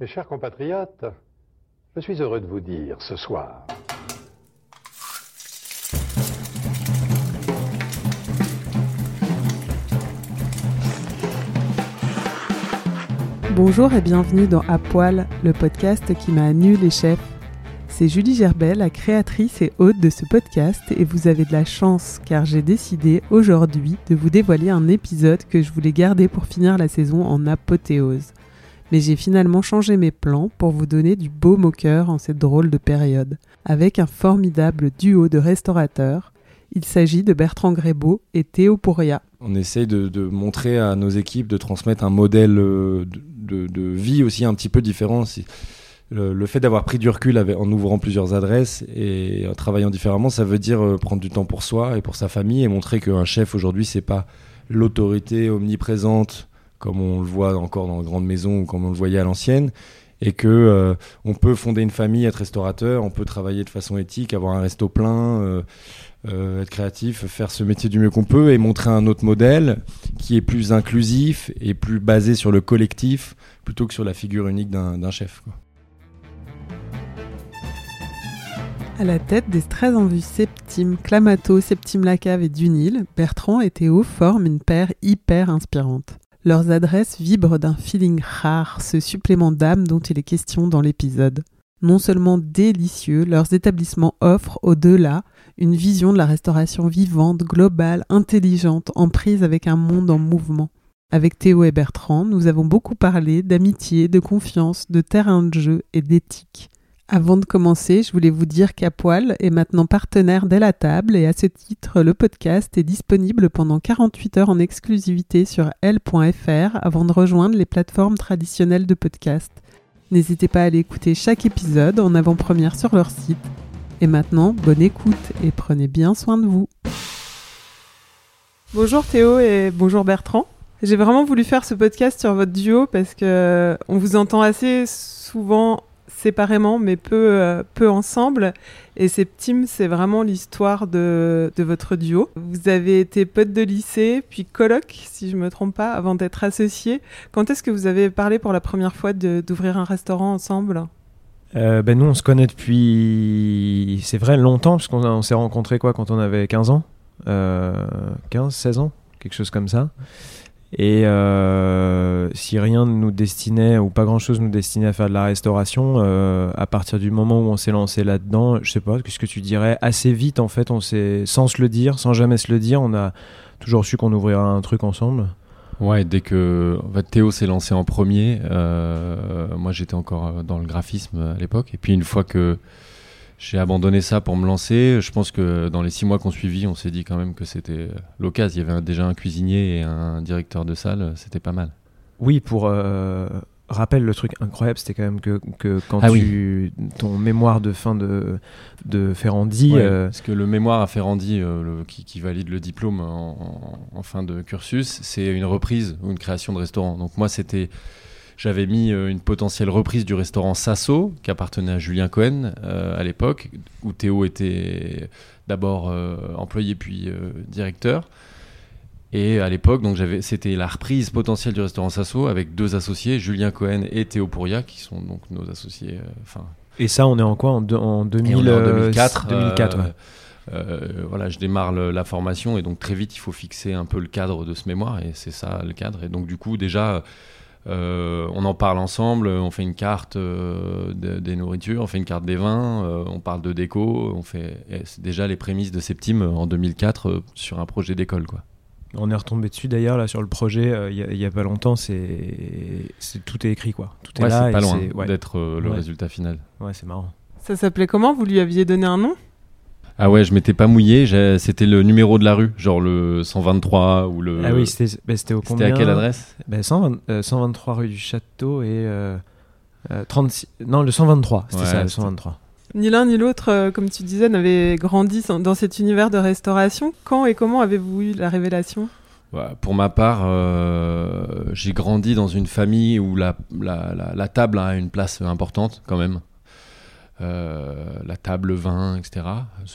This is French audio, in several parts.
Mes chers compatriotes, je suis heureux de vous dire ce soir Bonjour et bienvenue dans À Poil, le podcast qui m'a nu les chefs. C'est Julie Gerbet, la créatrice et hôte de ce podcast, et vous avez de la chance car j'ai décidé aujourd'hui de vous dévoiler un épisode que je voulais garder pour finir la saison en apothéose. Mais j'ai finalement changé mes plans pour vous donner du beau moqueur en cette drôle de période, avec un formidable duo de restaurateurs. Il s'agit de Bertrand Grébeau et Théo Pouria. On essaye de, montrer à nos équipes de transmettre un modèle euh, de, vie aussi un petit peu différent. Le, fait d'avoir pris du recul en ouvrant plusieurs adresses et en travaillant différemment, ça veut dire euh, prendre du temps pour soi et pour sa famille et montrer qu'un chef aujourd'hui, c'est pas l'autorité omniprésente comme on le voit encore dans les grandes maisons ou comme on le voyait à l'ancienne et que euh, on peut fonder une famille, être restaurateur, on peut travailler de façon éthique, avoir un resto plein, euh, euh, être créatif, faire ce métier du mieux qu'on peut et montrer un autre modèle qui est plus inclusif et plus basé sur le collectif plutôt que sur la figure unique d'un chef. À la tête des très en vue Septime, Clamato, Septime Lacave et Dunil, Bertrand et Théo forment une paire hyper inspirante. Leurs adresses vibrent d'un feeling rare, ce supplément d'âme dont il est question dans l'épisode. Non seulement délicieux, leurs établissements offrent au-delà une vision de la restauration vivante, globale, intelligente, en prise avec un monde en mouvement. Avec Théo et Bertrand, nous avons beaucoup parlé d'amitié, de confiance, de terrain de jeu et d'éthique. Avant de commencer, je voulais vous dire qu'Apoil est maintenant partenaire d'Elle à table et à ce titre, le podcast est disponible pendant 48 heures en exclusivité sur L.fr avant de rejoindre les plateformes traditionnelles de podcast. N'hésitez pas à aller écouter chaque épisode en avant-première sur leur site. Et maintenant, bonne écoute et prenez bien soin de vous. Bonjour Théo et bonjour Bertrand. J'ai vraiment voulu faire ce podcast sur votre duo parce que on vous entend assez souvent séparément mais peu, euh, peu ensemble. Et Septime, c'est vraiment l'histoire de, de votre duo. Vous avez été potes de lycée, puis coloc, si je me trompe pas, avant d'être associés. Quand est-ce que vous avez parlé pour la première fois d'ouvrir un restaurant ensemble? Euh, ben nous, on se connaît depuis, c'est vrai, longtemps, parce qu'on s'est rencontrés quoi, quand on avait 15 ans euh, 15, 16 ans, quelque chose comme ça. Et euh, si rien ne nous destinait, ou pas grand-chose nous destinait à faire de la restauration, euh, à partir du moment où on s'est lancé là-dedans, je sais pas, qu'est-ce que tu dirais? Assez vite, en fait, on sans se le dire, sans jamais se le dire, on a toujours su qu'on ouvrirait un truc ensemble? Ouais, dès que Théo s'est lancé en premier, euh, moi j'étais encore dans le graphisme à l'époque. Et puis une fois que j'ai abandonné ça pour me lancer, je pense que dans les six mois qu'on suivit, on s'est dit quand même que c'était l'occasion. Il y avait déjà un cuisinier et un directeur de salle, c'était pas mal. Oui, pour euh, rappel, le truc incroyable, c'était quand même que, que quand Ah tu ton mémoire de fin de de Ferrandi, Ouais, euh, Parce que le mémoire à Ferrandi, euh, le- qui, qui valide le diplôme en, en- en fin de cursus, c'est une reprise ou une création de restaurant. Donc moi, c'était, j'avais mis euh, une potentielle reprise du restaurant Sasso, qui appartenait à Julien Cohen euh, à l'époque, où Théo était d'abord euh, employé puis directeur. Et à l'époque, donc j'avais, c'était la reprise potentielle du restaurant Sasso avec deux associés, Julien Cohen et Théo Pouria, qui sont donc nos associés. euh, et ça, on est en quoi en, deux- en 2000, et on est en euh, 2004. 2004, euh, ouais. euh, voilà, je démarre le- la formation et donc très vite il faut fixer un peu le cadre de ce mémoire et c'est ça le cadre. Et donc du coup déjà euh, on en parle ensemble, on fait une carte euh, de- des nourritures, on fait une carte des vins, euh, on parle de déco, on fait c'est déjà les prémices de Septime en 2004 euh, sur un projet d'école quoi. On est retombé dessus d'ailleurs là sur le projet euh, il y a- il y, a pas longtemps. C'est c'est- tout est écrit quoi. Tout est Ouais, là. c'est pas et loin ouais. d'être euh, le Ouais. résultat final. Ouais, c'est marrant. Ça s'appelait comment? Vous lui aviez donné un nom? Ah ouais, je m'étais pas mouillé, c'était le numéro de la rue, genre le 123 ou le. Ah oui, c'était bah, c'était au C'était combien à quelle adresse Bah, 120 euh, 123 rue du Château et euh, euh, 36 non le 123 c'était Ouais, ça le c'était- 123 Ni l'un ni l'autre, euh, comme tu disais, n'avait grandi dans cet univers de restauration. Quand et comment avez-vous eu la révélation? Ouais, Pour ma part, euh, j'ai grandi dans une famille où la, la, la, la table a une place importante quand même. Euh, la table, le vin, etc.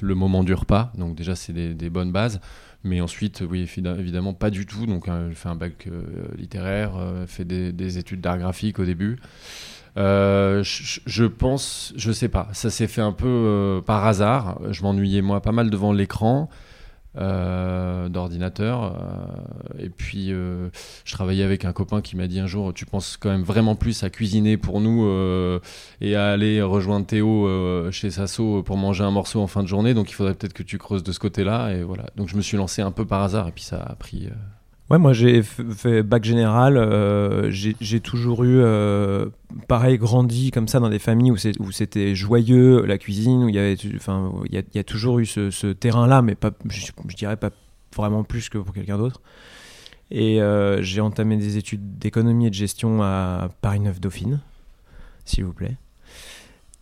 Le moment du repas, donc déjà c'est des, bonnes bases. Mais ensuite, oui, évi- évidemment pas du tout. Donc j'ai fait un bac euh, littéraire, euh, fait des, des études d'art graphique au début. Euh, je, je pense, je sais pas, ça s'est fait un peu par hasard. Je m'ennuyais moi pas mal devant l'écran euh, d'ordinateur. euh, et puis, euh, je travaillais avec un copain qui m'a dit un jour Tu penses quand même vraiment plus à cuisiner pour nous euh, et à aller rejoindre Théo chez Sasso pour manger un morceau en fin de journée. Donc, il faudrait peut-être que tu creuses de ce côté-là. Et voilà. Donc, je me suis lancé un peu par hasard. Et puis, ça a pris. Ouais, moi j'ai fait bac général. euh, j'ai toujours eu, euh, pareil, grandi comme ça dans des familles où c'était joyeux, la cuisine, où il y avait, a- toujours eu ce, terrain-là, mais pas, je, je dirais pas vraiment plus que pour quelqu'un d'autre. Et euh, j'ai entamé des études d'économie et de gestion à Paris 9 Dauphine, s'il vous plaît.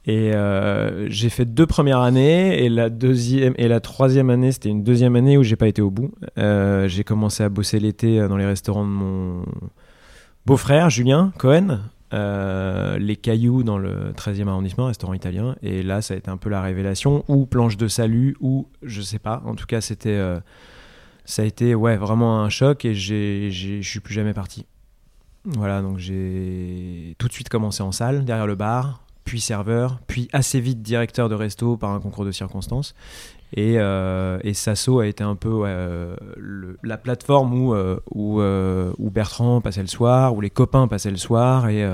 Et euh, j'ai fait deux premières années et la deuxième et la troisième année c'était une deuxième année où j'ai pas été au bout. Euh, j'ai commencé à bosser l'été euh, dans les restaurants de mon beau-frère Julien Cohen, les Cailloux dans le 13e arrondissement, restaurant italien. Et là ça a été un peu la révélation ou planche de salut ou je sais pas. En tout cas c'était ça a été ouais vraiment un choc et je suis plus jamais parti. Voilà donc j'ai tout de suite commencé en salle derrière le bar puis serveur, puis assez vite directeur de resto par un concours de circonstances. Et, euh, Sasso a été un peu euh, la plateforme où, euh, où, Bertrand passait le soir, où les copains passaient le soir, et,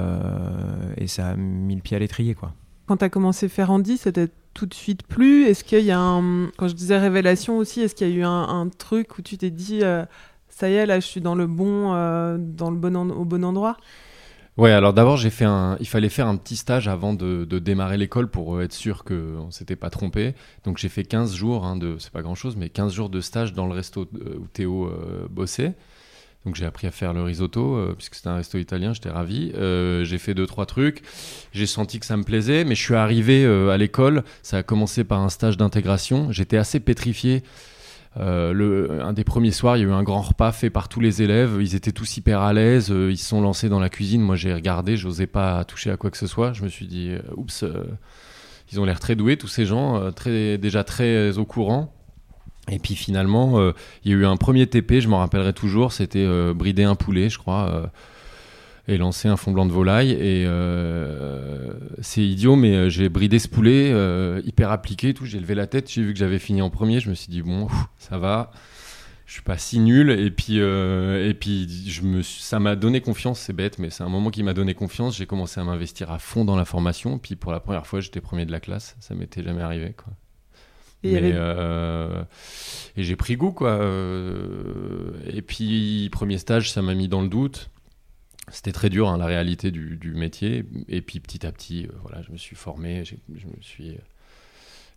ça a mis le pied à l'étrier. quoi. Quand tu as commencé Ferrandi, c'était tout de suite plus Est-ce qu'il y a un. Quand je disais révélation aussi, est-ce qu'il y a eu un, truc où tu t'es dit ça y est, là, je suis dans le bon, dans le bon au bon endroit? Ouais, alors d'abord, j'ai fait un. Il fallait faire un petit stage avant de, démarrer l'école pour euh, être sûr qu'on ne s'était pas trompé. Donc j'ai fait 15 jours, hein, de... c'est pas grand chose, mais 15 jours de stage dans le resto euh, où Théo euh, bossait. Donc j'ai appris à faire le risotto, euh, puisque c'était un resto italien, j'étais ravi. J'ai fait deux, trois trucs. J'ai senti que ça me plaisait, mais je suis arrivé à l'école. Ça a commencé par un stage d'intégration. J'étais assez pétrifié. Euh, un des premiers soirs, il y a eu un grand repas fait par tous les élèves. Ils étaient tous hyper à l'aise. euh, ils se sont lancés dans la cuisine. Moi, j'ai regardé, j'osais pas toucher à quoi que ce soit. Je me suis dit, euh, oups, ils ont l'air très doués, tous ces gens, déjà très au courant. Et puis finalement, il y a eu un premier TP, je m'en rappellerai toujours. C'était brider un poulet, je crois. Et lancer un fond blanc de volaille. Et euh, c'est idiot, mais euh, j'ai bridé ce poulet euh, hyper appliqué. et Tout, j'ai levé la tête, j'ai vu que j'avais fini en premier. Je me suis dit bon, pff, ça va. Je suis pas si nul. Et puis, euh, et puis, je me, suis- ça m'a donné confiance. C'est bête, mais c'est un moment qui m'a donné confiance. J'ai commencé à m'investir à fond dans la formation. Puis pour la première fois, j'étais premier de la classe. Ça m'était jamais arrivé, quoi. Et il y Mais, avait- euh, et j'ai pris goût, quoi. Et puis, premier stage, ça m'a mis dans le doute. C'était très dur, hein, la réalité du, du métier. Et puis, petit à petit, euh, voilà, je me suis formé. Je me suis.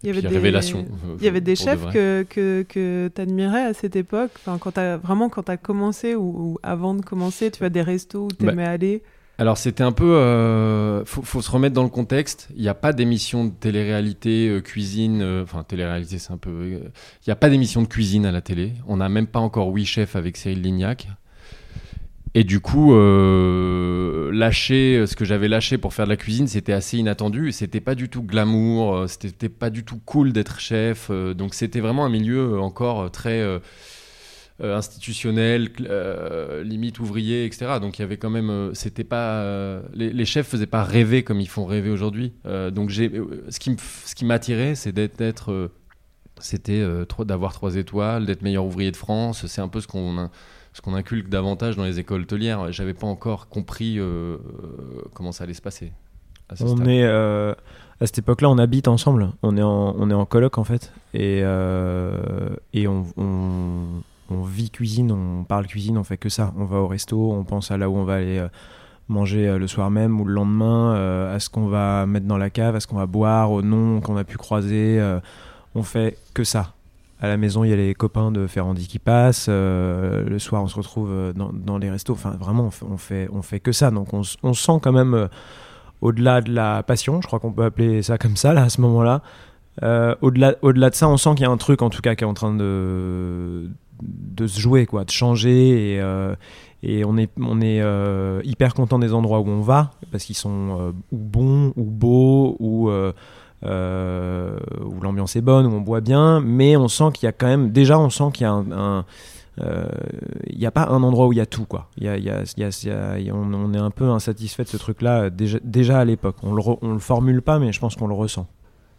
Il y avait des- révélation. euh, Il y avait des de chefs que, que, que tu admirais à cette époque? Enfin, quand as, Vraiment, quand tu as commencé ou, ou avant de commencer, tu as des restos où tu Bah, aimais aller? Alors c'était un peu, euh, faut, faut se remettre dans le contexte. Il n'y a pas d'émission de télé-réalité euh, cuisine, euh, enfin télé-réalité c'est un peu, euh, il n'y a pas d'émission de cuisine à la télé. On n'a même pas encore Oui Chef avec Cyril Lignac. Et du coup, euh, lâcher ce que j'avais lâché pour faire de la cuisine, c'était assez inattendu. C'était pas du tout glamour, euh, c'était pas du tout cool d'être chef. euh, donc c'était vraiment un milieu euh, encore euh, très euh, euh, institutionnel, euh, limite ouvrier, etc. Donc il y avait quand même, euh, c'était pas, euh, les, les chefs faisaient pas rêver comme ils font rêver aujourd'hui. Euh, donc euh, ce qui m'attirait, c'est d'être, euh, c'était euh, d'avoir trois étoiles, d'être meilleur ouvrier de France. C'est un peu ce qu'on, ce qu'on inculque davantage dans les écoles hôtelières. J'avais pas encore compris euh, euh, comment ça allait se passer. à ce On stade. est euh, à cette époque-là, on habite ensemble. On est en, on est en coloc en fait, et euh, et on, on, on vit cuisine, on parle cuisine, on fait que ça. On va au resto, on pense à là où on va aller manger le soir même ou le lendemain, euh, à ce qu'on va mettre dans la cave, à ce qu'on va boire, au nom qu'on a pu croiser. euh, on fait que ça. À la maison, il y a les copains de Ferrandi qui passent. euh, le soir, on se retrouve euh, dans, dans les restos. Enfin, vraiment, on fait, on fait, que ça. Donc, on, sent quand même, euh, au-delà de la passion, je crois qu'on peut appeler ça comme ça, là, à ce moment-là. au-delà, au-delà de ça, on sent qu'il y a un truc, en tout cas, qui est en train de, de se jouer, quoi, de changer. Et, et on est, on est hyper content des endroits où on va, parce qu'ils sont ou bons, ou beaux, ou. Euh, où l'ambiance est bonne, où on boit bien, mais on sent qu'il y a quand même, déjà on sent qu'il y a un, euh, il n'y a pas un endroit où il y a tout quoi. On, est un peu insatisfait de ce truc-là déjà, déjà à l'époque. On le, le formule pas, mais je pense qu'on le ressent.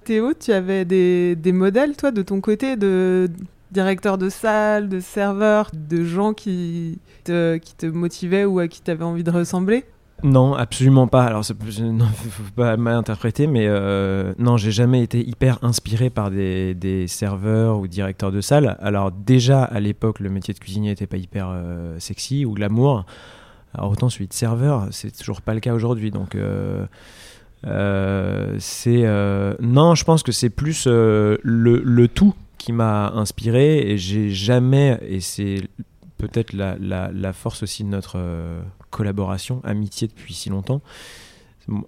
Théo, tu avais des, des modèles, toi, de ton côté, de directeur de salle, de serveur, de gens qui te, qui te motivaient ou à qui tu avais envie de ressembler? Non, absolument pas. Alors, non, faut pas mal interpréter, mais euh, non, j'ai jamais été hyper inspiré par des, serveurs ou directeurs de salle. Alors, déjà à l'époque, le métier de cuisinier n'était pas hyper euh, sexy ou glamour. Alors, autant celui de serveur, c'est toujours pas le cas aujourd'hui. Donc, euh, euh, non, je pense que c'est plus le, tout qui m'a inspiré et j'ai jamais. Et c'est peut-être la, la, force aussi de notre collaboration, amitié depuis si longtemps.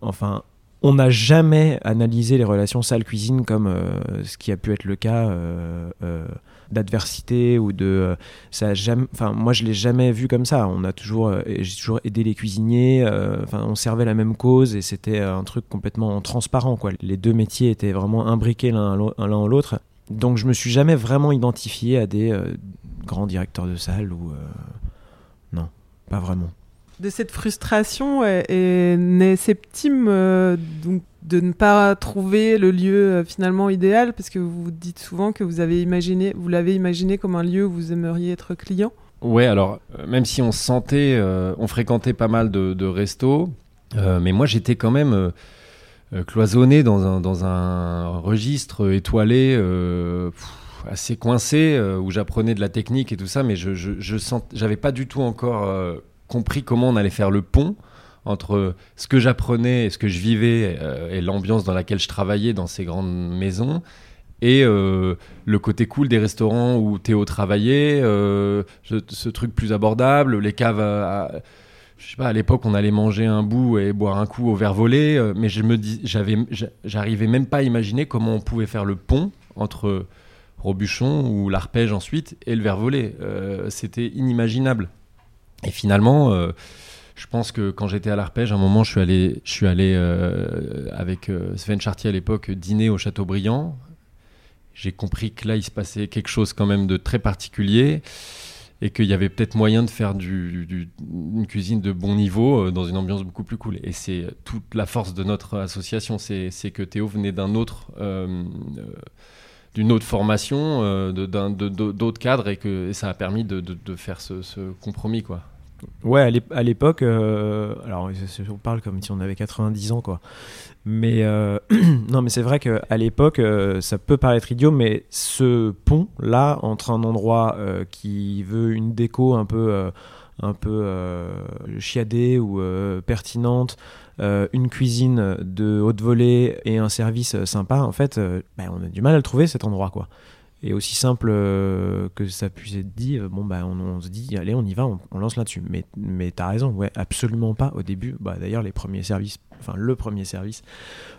Enfin, on n'a jamais analysé les relations salle-cuisine comme euh, ce qui a pu être le cas euh, euh, d'adversité ou de ça jamais enfin moi je l'ai jamais vu comme ça. On a toujours j'ai toujours aidé les cuisiniers enfin on servait la même cause et c'était un truc complètement transparent quoi. Les deux métiers étaient vraiment imbriqués l'un en l'autre. Donc je me suis jamais vraiment identifié à des grands directeurs de salle ou non pas vraiment De cette frustration est, est né Septime, euh, donc de ne pas trouver le lieu euh, finalement idéal, parce que vous dites souvent que vous avez imaginé, vous l'avez imaginé comme un lieu où vous aimeriez être client. Ouais, alors euh, même si on se sentait, on fréquentait pas mal de, de restos, mais moi j'étais quand même cloisonné dans un, dans un registre étoilé, assez coincé, où j'apprenais de la technique et tout ça, mais je, je, j'avais pas du tout encore compris comment on allait faire le pont entre ce que j'apprenais et ce que je vivais euh, et l'ambiance dans laquelle je travaillais dans ces grandes maisons et euh, le côté cool des restaurants où Théo travaillait, euh, ce, truc plus abordable, les caves à, à- je sais pas, à l'époque, on allait manger un bout et boire un coup au verre volé, mais je me dis, j'avais, j'a- j'arrivais même pas à imaginer comment on pouvait faire le pont entre Robuchon ou l'arpège ensuite et le verre volé. C'était inimaginable. Et finalement, euh, je pense que quand j'étais à l'arpège, à un moment, je suis allé, je suis allé euh, avec euh, Sven Chartier à l'époque dîner au Châteaubriand. J'ai compris que là, il se passait quelque chose quand même de très particulier et qu'il y avait peut-être moyen de faire du, une cuisine de bon niveau dans une ambiance beaucoup plus cool. Et c'est toute la force de notre association, c'est que Théo venait d'une autre formation, d'autres cadres, et que ça a permis de faire ce, ce compromis, quoi. Ouais, à l'ép- à l'époque, euh, alors on parle comme si on avait 90 ans, quoi. Mais euh, non, mais c'est vrai qu'à l'époque, euh, ça peut paraître idiot, mais ce pont-là, entre un endroit qui veut une déco un peu, un peu chiadée ou pertinente, une cuisine de haute volée et un service sympa, en fait, bah, on a du mal à le trouver cet endroit, quoi. Et aussi simple euh, que ça puisse être dit, euh, bon bah on, on se dit allez on y va, on, on lance là-dessus. Mais mais t'as raison, ouais absolument pas au début. Bah d'ailleurs les premiers services, enfin le premier service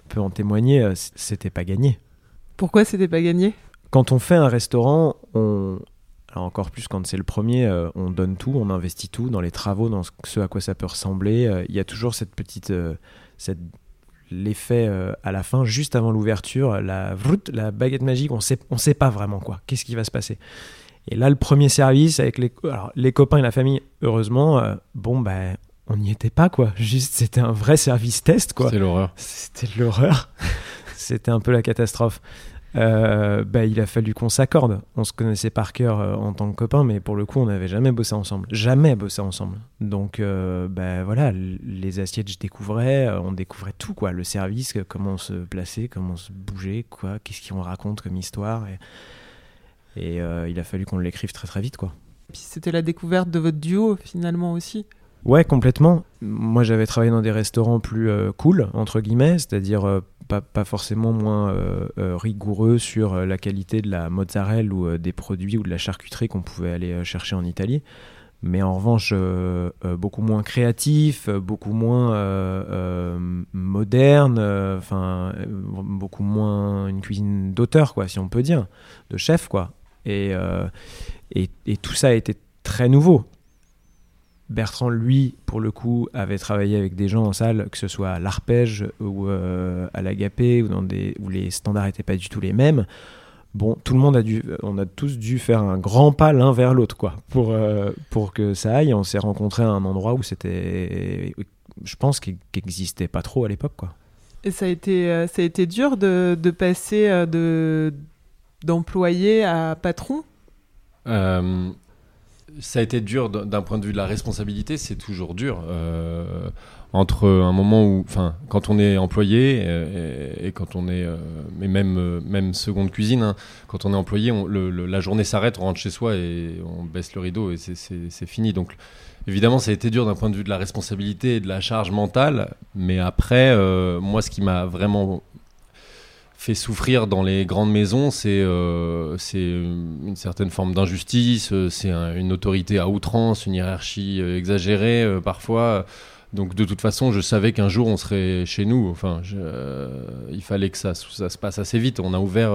peut en témoigner, euh, c'était pas gagné. Pourquoi c'était pas gagné? Quand on fait un restaurant, on encore plus quand c'est le premier, euh, on donne tout, on investit tout dans les travaux, dans ce, à quoi ça peut ressembler. Euh, Il y a toujours cette petite euh, cette l'effet euh, à la fin, juste avant l'ouverture, la, vrout, la baguette magique, on sait, on sait pas vraiment quoi, qu'est-ce qui va se passer? Et là, le premier service avec les, alors, les copains et la famille, heureusement, euh, bon, ben, on n'y était pas quoi. Juste, c'était un vrai service test quoi. C'est l'horreur. C'était l'horreur. C'était un peu la catastrophe. Euh, bah, il a fallu qu'on s'accorde. On se connaissait par cœur euh, en tant que copains, mais pour le coup, on n'avait jamais bossé ensemble. Jamais bossé ensemble. Donc, euh, bah, voilà, les assiettes, je découvrais. euh, on découvrait tout, quoi. Le service, comment se placer, comment se bouger, quoi. Qu'est-ce qu'on raconte comme histoire. Et, et, il a fallu qu'on l'écrive très, très vite, quoi. Puis c'était la découverte de votre duo finalement aussi. Ouais, complètement. Moi, j'avais travaillé dans des restaurants plus euh, cool, entre guillemets, c'est-à-dire euh, pas, forcément moins euh, euh, rigoureux sur euh, la qualité de la mozzarella ou des produits ou de la charcuterie qu'on pouvait aller chercher en Italie. Mais en revanche, beaucoup moins créatif, beaucoup moins moderne, enfin, beaucoup moins une cuisine d'auteur, quoi, si on peut dire, de chef, quoi. Et, et, et tout ça a été très nouveau. Bertrand, lui, pour le coup, avait travaillé avec des gens en salle, que ce soit à l'arpège ou euh, à l'agapé, ou dans des, où les standards n'étaient pas du tout les mêmes. Bon, tout le monde a dû, on a tous dû faire un grand pas l'un vers l'autre, quoi, pour, euh, pour que ça aille. On s'est rencontrés à un endroit où c'était, je pense, qu'il n'existait pas trop à l'époque, quoi. Et ça a été, euh, ça a été dur de, de passer euh, de d'employé à patron? Euh, ça a été dur d'un point de vue de la responsabilité, c'est toujours dur. Euh, entre un moment où, enfin, quand on est employé euh, et, quand on est, mais même, euh, même seconde cuisine, hein, quand on est employé, la journée s'arrête, on rentre chez soi et on baisse le rideau et c'est- fini. Donc, évidemment, ça a été dur d'un point de vue de la responsabilité et de la charge mentale. Mais après, moi, ce qui m'a vraiment fait souffrir dans les grandes maisons, c'est euh, une certaine forme d'injustice, euh, c'est un- une autorité à outrance, une hiérarchie euh, exagérée euh, parfois. Donc de toute façon, je savais qu'un jour on serait chez nous. Enfin, il fallait que ça, ça se passe assez vite. On a ouvert,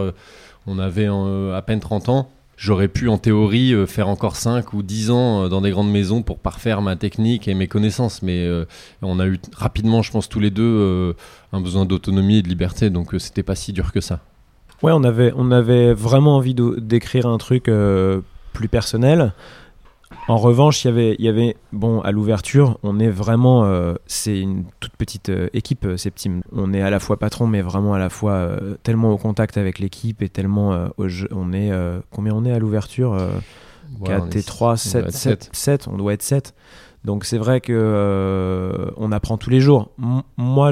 on avait à peine 30 ans. J'aurais pu en théorie euh, faire encore 5 ou 10 ans euh, dans des grandes maisons pour parfaire ma technique et mes connaissances. Mais euh, on a eu rapidement, je pense, tous les deux un besoin d'autonomie et de liberté. Donc c'était pas si dur que ça. Ouais, on avait, on avait vraiment envie d'écrire un truc plus personnel. En revanche, il y avait, il y avait, bon, à l'ouverture, on est vraiment, euh, c'est une toute petite euh, équipe, euh, Septime. On est à la fois patron, mais vraiment à la fois tellement au contact avec l'équipe et tellement, au jeu- on est, combien on est à l'ouverture euh, Ouais, on 4 est- et 3, on doit 7, être 7, sept. 7, on doit être 7. Donc c'est vrai que euh, on apprend tous les jours. Moi,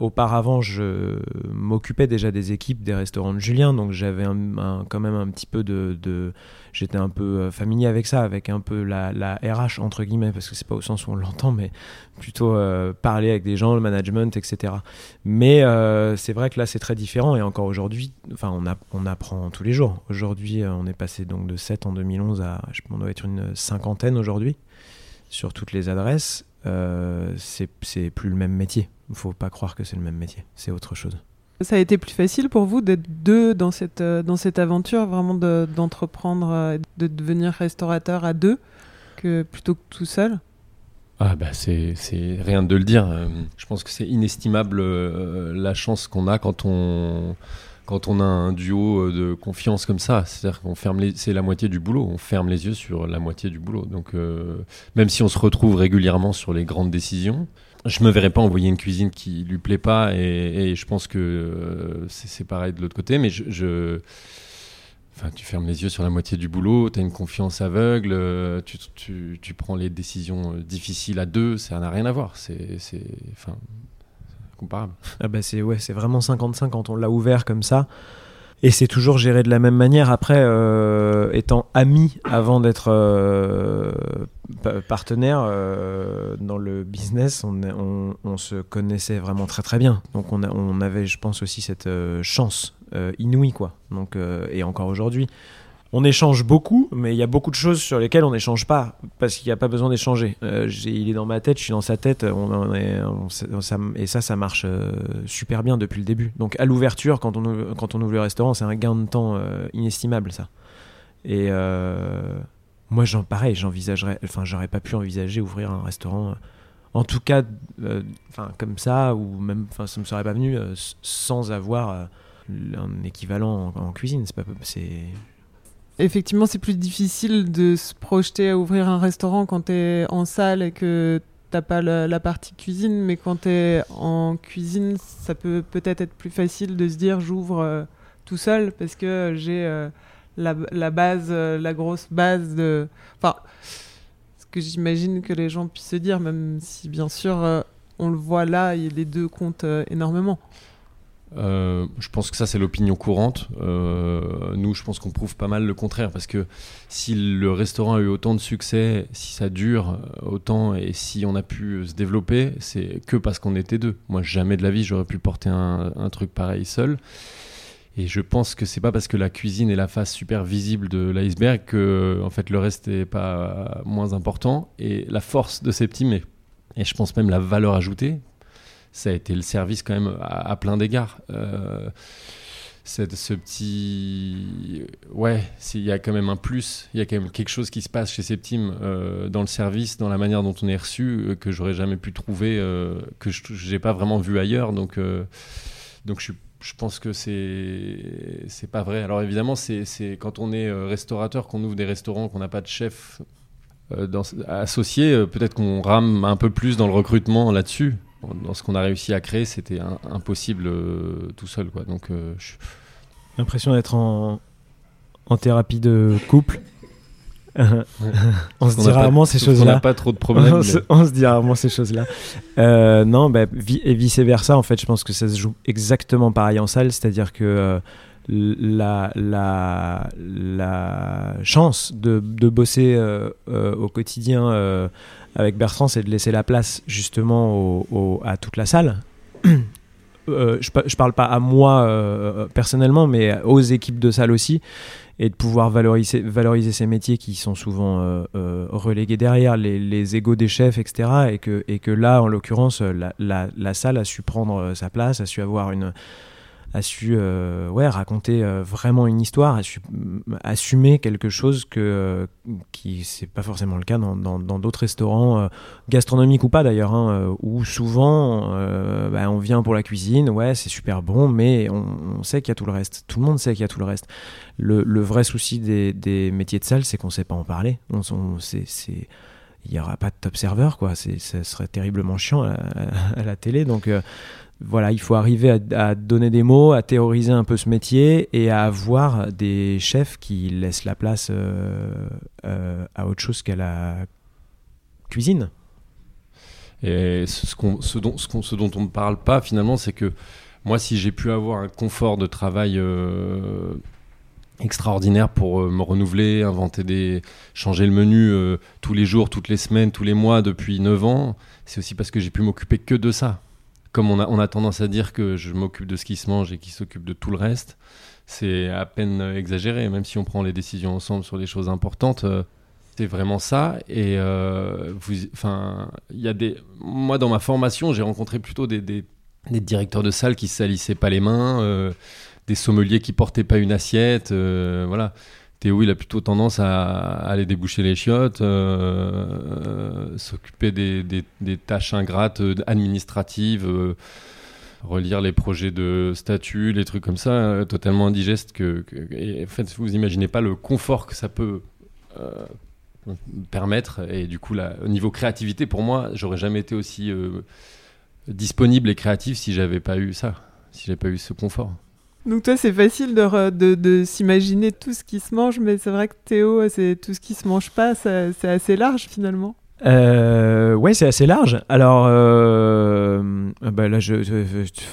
auparavant, je m'occupais déjà des équipes des restaurants de Julien, donc j'avais quand même un petit peu de, j'étais un peu euh, familier avec ça, avec un peu la, la RH entre guillemets, parce que c'est pas au sens où on l'entend, mais plutôt euh, parler avec des gens, le management, etc. Mais c'est vrai que là c'est très différent et encore aujourd'hui, enfin on, apprend tous les jours. Aujourd'hui, on est passé donc de 7 en 2011 à, je on doit être une cinquantaine aujourd'hui sur toutes les adresses. Euh, c'est plus le même métier. Il faut pas croire que c'est le même métier. C'est autre chose. Ça a été plus facile pour vous d'être deux dans cette, euh, dans cette aventure, vraiment de- d'entreprendre, euh, de devenir restaurateur à deux, que plutôt que tout seul? Ah bah c'est c'est rien de le dire. Je pense que c'est inestimable euh, la chance qu'on a quand on quand on a un duo euh, de confiance comme ça. C'est-à-dire qu'on c'est la moitié du boulot. On ferme les yeux sur la moitié du boulot. Donc euh, même si on se retrouve régulièrement sur les grandes décisions, je me verrais pas envoyer une cuisine qui lui plaît pas et, je pense que euh, c'est pareil de l'autre côté. Mais je, Enfin, tu fermes les yeux sur la moitié du boulot, tu as une confiance aveugle, tu, prends les décisions difficiles à deux, ça n'a rien à voir. C'est enfin, Ah bah c'est ouais, c'est vraiment 55 quand on l'a ouvert comme ça. Et c'est toujours géré de la même manière. Après, euh, étant amis avant d'être euh, pa- partenaire euh, dans le business, on, se connaissait vraiment très très bien. Donc on, on avait, je pense aussi cette chance inouïe quoi. Donc et encore aujourd'hui, on échange beaucoup, mais il y a beaucoup de choses sur lesquelles on n'échange pas parce qu'il n'y a pas besoin d'échanger. Euh, il est dans ma tête, je suis dans sa tête, et ça, ça marche euh, super bien depuis le début. Donc à l'ouverture, quand on ouvre, le restaurant, c'est un gain de temps euh, inestimable ça. Et moi, j'en pareil, j'envisagerais, enfin, j'aurais pas pu envisager ouvrir un restaurant. en tout cas, comme ça, ou même, enfin, ça me serait pas venu sans avoir un équivalent en, cuisine. C'est pas, Effectivement, c'est plus difficile de se projeter à ouvrir un restaurant quand tu es en salle et que t'as pas la, partie cuisine, mais quand tu es en cuisine, ça peut peut-être être plus facile de se dire j'ouvre euh, tout seul parce que j'ai euh, la, base, euh, la grosse base de. Enfin, ce que j'imagine que les gens puissent se dire, même si bien sûr on le voit là, et les deux comptent énormément. Euh, je pense que ça, c'est l'opinion courante. Euh, nous, je pense qu'on prouve pas mal le contraire parce que si le restaurant a eu autant de succès, si ça dure autant et si on a pu se développer, c'est que parce qu'on était deux. Moi, jamais de la vie, j'aurais pu porter un, truc pareil seul. Et je pense que c'est pas parce que la cuisine est la face super visible de l'iceberg que en fait le reste n'est pas moins important. Et la force de Septime et je pense même la valeur ajoutée, ça a été le service quand même à, plein d'égards. Euh, ce petit. Ouais, il y a quand même un plus, il y a quand même quelque chose qui se passe chez Septime euh, dans le service, dans la manière dont on est reçu, euh, que j'aurais jamais pu trouver, euh, que je n'ai pas vraiment vu ailleurs. Donc, donc je, je, pense que c'est c'est pas vrai. Alors évidemment, c'est quand on est restaurateur, qu'on ouvre des restaurants, qu'on n'a pas de chef dans, associé, peut-être qu'on rame un peu plus dans le recrutement là-dessus dans ce qu'on a réussi à créer, c'était impossible euh, tout seul. Quoi. Donc, euh, l'impression d'être en, en thérapie de couple. on se dit rarement ces choses-là. On n'a pas trop de problèmes. on, se, dit rarement ces choses-là. Euh, non, bah, et vice versa. En fait, je pense que ça se joue exactement pareil en salle, c'est-à-dire que la, la, la chance de, de bosser au quotidien avec Bertrand, c'est de laisser la place justement à toute la salle. Euh, je, ne parle pas à moi euh, personnellement, mais aux équipes de salle aussi, et de pouvoir valoriser, valoriser ces métiers qui sont souvent euh, relégués derrière les, les égaux des chefs, etc. Et que, et que là, en l'occurrence, la, la, salle a su prendre sa place, a su avoir une, a su euh, ouais, raconter euh, vraiment une histoire, a su assumer quelque chose que, euh, qui c'est pas forcément le cas dans d'autres restaurants, gastronomiques ou pas d'ailleurs, hein, où souvent bah, on vient pour la cuisine, ouais c'est super bon, mais on, sait qu'il y a tout le reste. Tout le monde sait qu'il y a tout le reste. Le, le vrai souci des, des, métiers de salle, c'est qu'on sait pas en parler. On, on c'est il n'y aura pas de top serveur, quoi. Ce serait terriblement chiant à, à la télé. Donc, voilà, il faut arriver à, donner des mots, à théoriser un peu ce métier et à avoir des chefs qui laissent la place euh, euh, à autre chose qu'à la cuisine. Et ce, dont, on ne parle pas finalement, c'est que moi, si j'ai pu avoir un confort de travail euh, extraordinaire pour me renouveler, inventer des, changer le menu tous les jours, toutes les semaines, tous les mois depuis 9 ans, c'est aussi parce que j'ai pu m'occuper que de ça comme on a, on a, tendance à dire que je m'occupe de ce qui se mange et qui s'occupe de tout le reste, c'est à peine exagéré, même si on prend les décisions ensemble sur les choses importantes. Euh, c'est vraiment ça. Et euh, il y a des. Moi, dans ma formation, j'ai rencontré plutôt des, des, des, directeurs de salle qui salissaient pas les mains, euh, des sommeliers qui portaient pas une assiette, voilà. Théo, il a plutôt tendance à, aller déboucher les chiottes, euh, euh, s'occuper des, tâches ingrates euh, administratives, relire les projets de statut, les trucs comme ça, totalement indigestes. Que, en fait, vous imaginez pas le confort que ça peut permettre. Et du coup, là, au niveau créativité, pour moi, j'aurais jamais été aussi disponible et créatif si j'avais pas eu ça, si j'avais pas eu ce confort. Donc toi, c'est facile de, de, de s'imaginer tout ce qui se mange, mais c'est vrai que Théo, c'est tout ce qui se mange pas, c'est assez large finalement. Euh, ouais, c'est assez large. Alors, euh, bah là, je, je,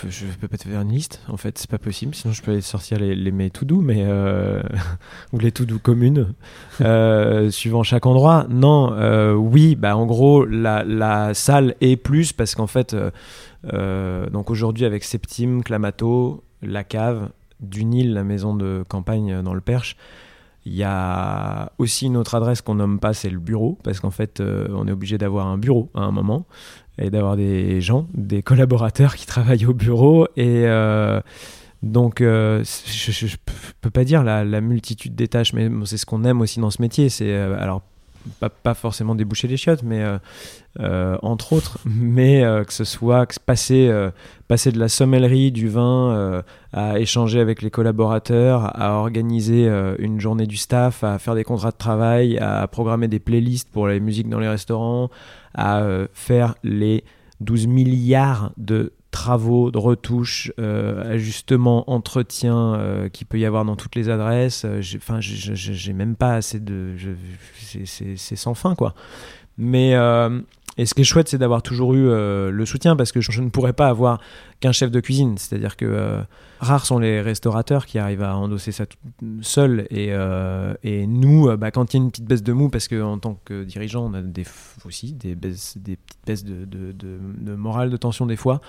je, peux pas te faire une liste. En fait, c'est pas possible. Sinon, je peux aller sortir les, les mes tout doux, mais euh, ou les tout doux communes, euh, suivant chaque endroit. Non, euh, oui, bah en gros, la, la salle est plus parce qu'en fait, donc aujourd'hui avec Septime, Clamato, la cave, du Nil, la maison de campagne dans le Perche. Il y a aussi une autre adresse qu'on nomme pas, c'est le bureau, parce qu'en fait, euh, on est obligé d'avoir un bureau à un moment et d'avoir des gens, des collaborateurs qui travaillent au bureau. Et euh, donc, euh, je, ne peux pas dire la, la multitude des tâches, mais c'est ce qu'on aime aussi dans ce métier. C'est alors pas, forcément déboucher les chiottes, mais euh, euh, entre autres, mais euh, que ce soit passer, passer de la sommellerie, du vin, à échanger avec les collaborateurs, à organiser une journée du staff, à faire des contrats de travail, à programmer des playlists pour les musiques dans les restaurants, à faire les 12 milliards de travaux, de retouches, euh, ajustements, entretiens euh, qu'il peut y avoir dans toutes les adresses. Euh, enfin, j'ai même pas assez de. C'est sans fin, quoi. Mais Et ce qui est chouette, c'est d'avoir toujours eu euh, le soutien parce que je, ne pourrais pas avoir qu'un chef de cuisine. C'est-à-dire que euh, rares sont les restaurateurs qui arrivent à endosser ça seul. Et, euh, nous, euh, bah, quand il y a une petite baisse de mou, parce qu'en tant que dirigeant, on a aussi des, baisses, petites baisses de, de, de morale, de tension des fois.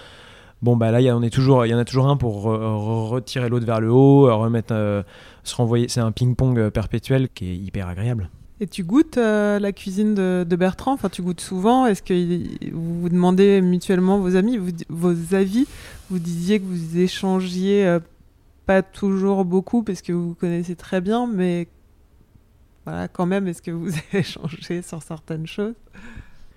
Bon, bah là, il y, a- on est toujours- il y en a toujours un pour re- re- retirer l'autre vers le haut, euh, remettre, euh, se renvoyer. C'est un ping-pong euh, perpétuel qui est hyper agréable. Et tu goûtes la cuisine de, Bertrand? Enfin, tu goûtes souvent? Est-ce que vous vous demandez mutuellement vos amis, vos avis? Vous disiez que vous échangiez pas toujours beaucoup parce que vous vous connaissez très bien, mais voilà, quand même, est-ce que vous échangez sur certaines choses?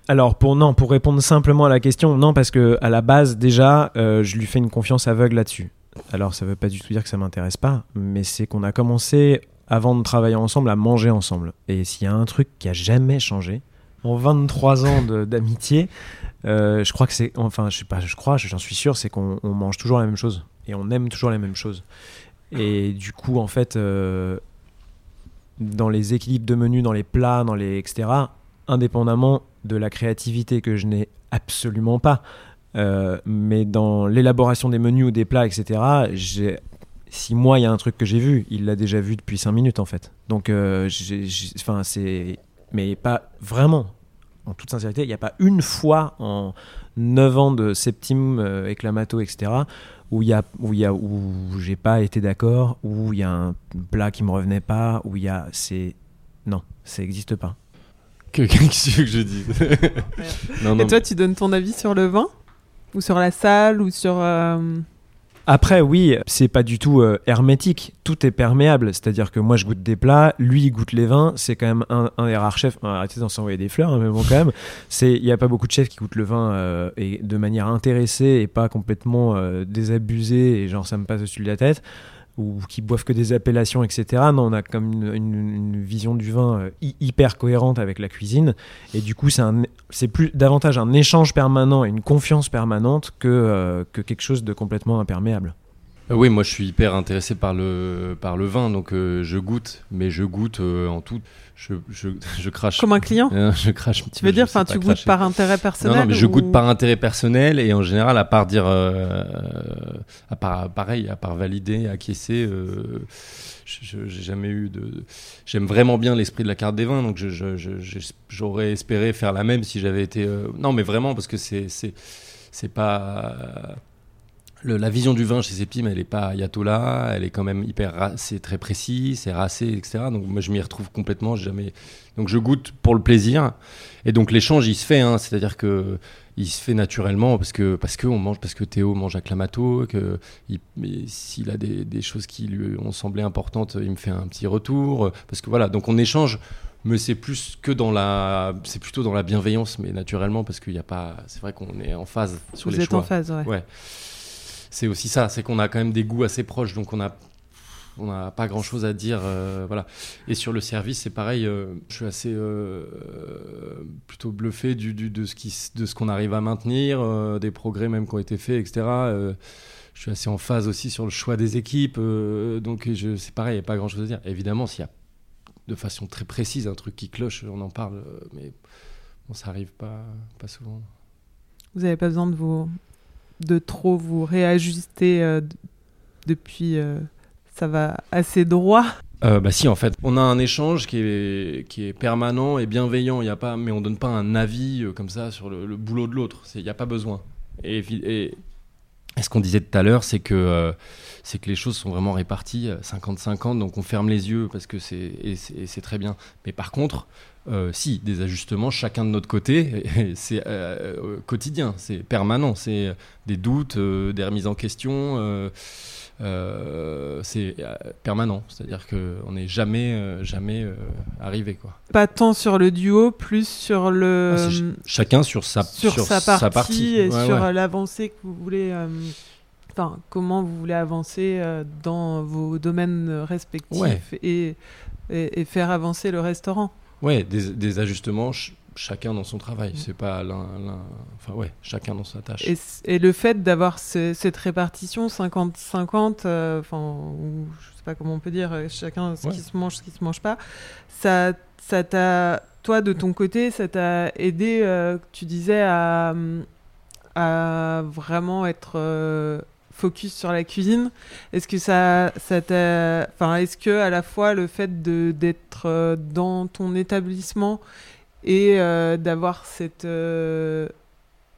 Alors pour non, pour répondre simplement à la question, non parce que à la base déjà, euh, je lui fais une confiance aveugle là-dessus. Alors ça veut pas du tout dire que ça m'intéresse pas, mais c'est qu'on a commencé avant de travailler ensemble à manger ensemble. Et s'il y a un truc qui a jamais changé en 23 ans d'amitié, euh, je crois que c'est, enfin je sais pas, je crois, j'en suis sûr, c'est qu'on on mange toujours la même chose et on aime toujours la même chose. Et du coup en fait, euh, dans les équilibres de menus, dans les plats, dans les etc indépendamment de la créativité que je n'ai absolument pas, euh, mais dans l'élaboration des menus ou des plats, etc., si moi, il y a un truc que j'ai vu, il l'a déjà vu depuis 5 minutes, en fait. Donc, euh, c'est... Mais pas vraiment. En toute sincérité, il n'y a pas une fois en 9 ans de septime, euh, et clamato, etc., où il y où où j'ai pas été d'accord où il y a un plat qui me revenait pas où il y a c'est non ça n'existe pas Que, qu'est-ce que je non, non, Et toi, tu donnes ton avis sur le vin? Ou sur la salle Ou sur. euh, Après, oui, c'est pas du tout euh, hermétique. Tout est perméable. C'est-à-dire que moi, je goûte des plats, lui, il goûte les vins. C'est quand même un, un des rares chefs. arrêtez d'en s'envoyer des fleurs, hein, mais bon, quand même. C'est, il y a pas beaucoup de chefs qui goûtent le vin euh, et de manière intéressée et pas complètement euh, désabusée et genre ça me passe au-dessus de la tête ou qui boivent que des appellations, etc. Non, on a comme une, une- vision du vin euh, hy- hyper cohérente avec la cuisine. Et du coup, c'est plus davantage un échange permanent et une confiance permanente que, euh, que quelque chose de complètement imperméable. Euh, Oui, moi je suis hyper intéressé par le, par le vin, donc euh, je goûte, mais je goûte euh, en tout. Je, je, je crache. Comme un client Euh, je crache. Tu veux dire, enfin, tu goûtes par intérêt personnel non, mais je goûte par intérêt personnel et en général, à part dire, à part pareil, à part valider, acquiescer, j'ai jamais eu de. J'aime vraiment bien l'esprit de la carte des vins, donc j'aurais espéré faire la même si j'avais été. Non, mais vraiment parce que c'est c'est c'est pas. Le- la vision du vin chez Septime, elle est pas ayatollah, elle est quand même hyper, c'est très précis, c'est racé, etc. Donc moi je m'y retrouve complètement. Jamais, donc je goûte pour le plaisir, et donc l'échange il se fait, hein, c'est-à-dire que il se fait naturellement parce que parce que on mange, parce que Théo mange à Clamato, que s'il a des, des choses qui lui ont semblé importantes, il me fait un petit retour, parce que voilà, donc on échange. Mais c'est plus que dans la, c'est plutôt dans la bienveillance, mais naturellement parce qu'il n'y a pas, c'est vrai qu'on est en phase sur Vous les êtes choix en phase, ouais. Ouais. C'est aussi ça, c'est qu'on a quand même des goûts assez proches, donc on a on n'a pas grand chose à dire, euh, voilà. Et sur le service, c'est pareil. euh, je suis assez euh, plutôt bluffé du, de ce qui, de qu'on arrive à maintenir, des progrès même qui ont été faits, etc. Je suis assez en phase aussi sur le choix des équipes, donc c'est pareil, il n'y a pas grand chose à dire. Évidemment, s'il y a de façon très précise un truc qui cloche, on en parle, mais bon, ça arrive pas, pas souvent. Vous n'avez pas besoin de vous de trop vous réajuster euh, depuis euh, ça va assez droit. Euh, bah si en fait. On a un échange qui est, qui est permanent et bienveillant. Il y a pas mais on donne pas un avis comme ça sur le, boulot de l'autre. Il n'y a pas besoin. Et, et, ce qu'on disait tout à l'heure c'est que c'est que les choses sont vraiment réparties euh, 50-50 donc on ferme les yeux parce que c'est et c'est très bien. Mais par contre euh, si des ajustements chacun de notre côté c'est euh, euh, quotidien c'est permanent c'est des doutes euh, des remises en question c'est permanent, c'est-à-dire qu'on n'est jamais, jamais arrivé. Quoi. Pas tant sur le duo, plus sur le Ah, ch- chacun sur sa, sur, sa partie, et Ouais, sur ouais. l'avancée que vous voulez. Enfin, comment vous voulez avancer dans vos domaines respectifs Ouais. et, et, et faire avancer le restaurant. Ouais, des, des ajustements, ch- chacun dans son travail. Mm. C'est pas l'un, Enfin, ouais, chacun dans sa tâche. Et, le fait d'avoir ce- cette répartition 50-50, euh, enfin, ou je sais pas comment on peut dire, euh, chacun ce Ouais. qui se mange, ce qui se mange pas, ça ça t'a toi, de ton côté, ça t'a aidé, euh, tu disais, à, à vraiment être euh, focus sur la cuisine. Est-ce que ça, ça t'a, enfin, est-ce que à la fois le fait de d'être euh, dans ton établissement et euh, d'avoir cette euh,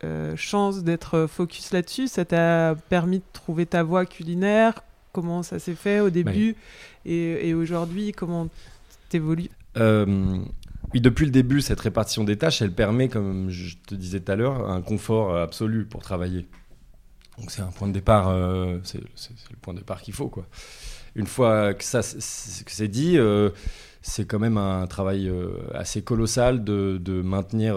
euh, chance d'être focus là-dessus, ça t'a permis de trouver ta voie culinaire? Comment ça s'est fait au début et, et aujourd'hui, comment t'évolues? Oui, depuis le début, cette répartition des tâches, elle permet, comme je te disais tout à l'heure, un confort absolu pour travailler. Donc c'est un point de départ, euh, c'est le point de départ qu'il faut. Quoi. Une fois que ça c'est- dit, euh, c'est quand même un travail euh, assez colossal de, maintenir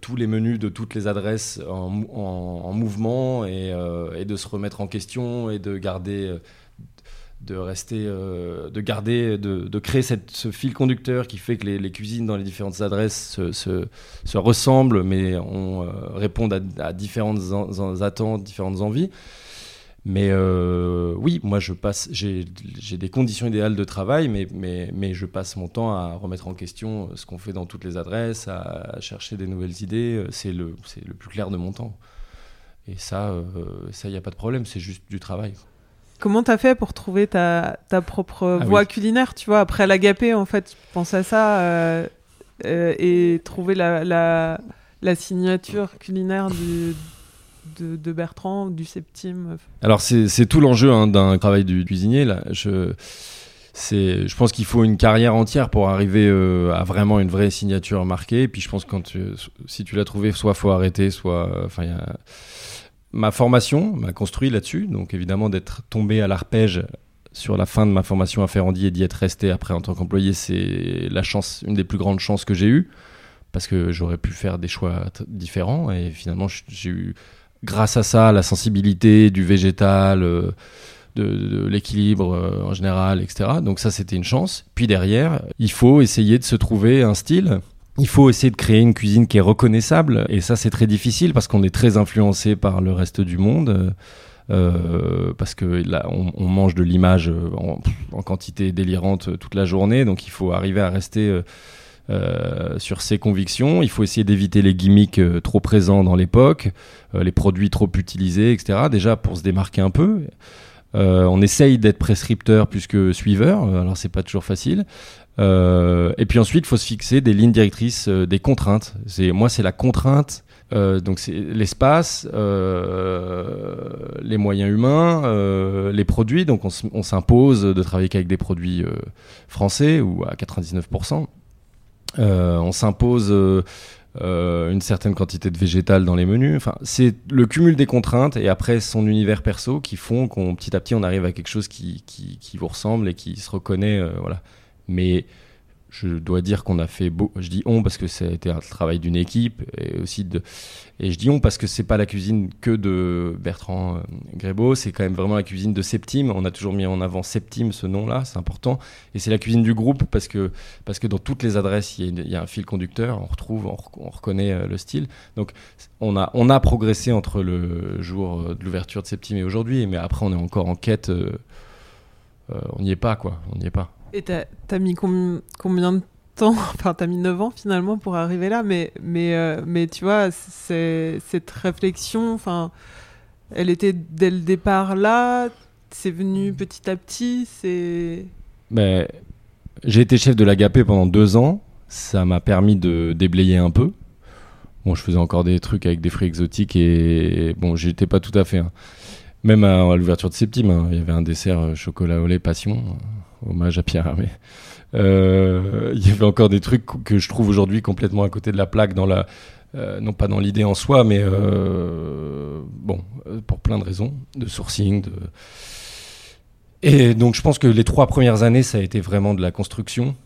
tous les menus de toutes les adresses en, mou- en- en mouvement et, de se remettre en question et de garder de rester, euh, de garder, de, créer ce fil conducteur qui fait que les, cuisines dans les différentes adresses se, se, se ressemblent, mais on, euh, répondent à, différentes en- en- attentes, différentes envies. Mais euh, oui, moi je passe, j'ai des conditions idéales de travail, mais, je passe mon temps à remettre en question ce qu'on fait dans toutes les adresses, à, chercher des nouvelles idées. C'est le, plus clair de mon temps. Et ça, il n'y a pas de problème, c'est juste du travail. Comment t'as fait pour trouver ta, ta propre Ah voie oui. culinaire Tu vois, après l'agapé, en fait, je pense à ça euh, euh, et trouver la, la, la signature culinaire du, de, de Bertrand, du Septime. Alors c'est tout l'enjeu hein, d'un travail du cuisinier. Là. Je, je pense qu'il faut une carrière entière pour arriver euh, à vraiment une vraie signature marquée. Et puis je pense que quand tu- si tu l'as trouvé, soit faut arrêter, soit... Enfin, il y a- Ma formation m'a construit là-dessus. Donc évidemment d'être tombé à l'arpège sur la fin de ma formation à Ferrandi et d'y être resté après en tant qu'employé, c'est la chance, une des plus grandes chances que j'ai eues. Parce que j'aurais pu faire des choix différents. Et finalement, j'ai eu grâce à ça, la sensibilité du végétal, euh, de, de l'équilibre euh, en général, etc. Donc ça, c'était une chance. Puis derrière, il faut essayer de se trouver un style. Il faut essayer de créer une cuisine qui est reconnaissable. Et ça, c'est très difficile parce qu'on est très influencé par le reste du monde. euh, parce que on, mange de l'image euh, en, quantité délirante euh, toute la journée. Donc il faut arriver à rester... euh, euh, sur ses convictions. Il faut essayer d'éviter les gimmicks euh, trop présents dans l'époque, euh, les produits trop utilisés, etc. Déjà pour se démarquer un peu. Euh, on essaye d'être prescripteur plus que suiveur, euh, alors c'est pas toujours facile. Euh, et puis ensuite, il faut se fixer des lignes directrices, euh, des contraintes. C'est moi, c'est la contrainte. euh, donc c'est l'espace, les moyens humains, les produits. Donc on, s'impose de travailler qu'avec des produits français ou à 99%. Euh, on s'impose une certaine quantité de végétal dans les menus. Enfin, c'est le cumul des contraintes et après son univers perso qui font qu'on petit à petit on arrive à quelque chose qui, qui, vous ressemble et qui se reconnaît. voilà. Mais je dois dire qu'on a fait beau. Je dis on parce que été un travail d'une équipe et aussi de. Et je dis on parce que c'est pas la cuisine que de Bertrand euh, Grébeau, c'est quand même vraiment la cuisine de Septime. On a toujours mis en avant Septime, ce nom-là, c'est important. Et c'est la cuisine du groupe parce que parce que dans toutes les adresses, il y, a un fil conducteur. On retrouve, on, rec- on reconnaît euh, le style. Donc on a on a progressé entre le jour euh, de l'ouverture de Septime et aujourd'hui, mais après on est encore en quête. on n'y est pas quoi, on n'y est pas. Et t'as as mis com- combien de temps Enfin, t'as mis 9 ans finalement pour arriver là, mais, mais, euh, mais tu vois, cette réflexion, enfin, elle était dès le départ là, c'est venu petit à petit, c'est. Mais j'ai été chef de l'agapé pendant deux ans. Ça m'a permis de déblayer un peu. Bon, je faisais encore des trucs avec des fruits exotiques et bon, j'étais pas tout à fait. hein. Même à, à l'ouverture de Septime, hein, il y avait un dessert euh, chocolat au lait passion, hommage à Pierre Hermé. Euh, il y avait encore des trucs que je trouve aujourd'hui complètement à côté de la plaque dans la, euh, non pas dans l'idée en soi, mais euh, bon, pour plein de raisons, de sourcing, et donc je pense que les trois premières années, ça a été vraiment de la construction.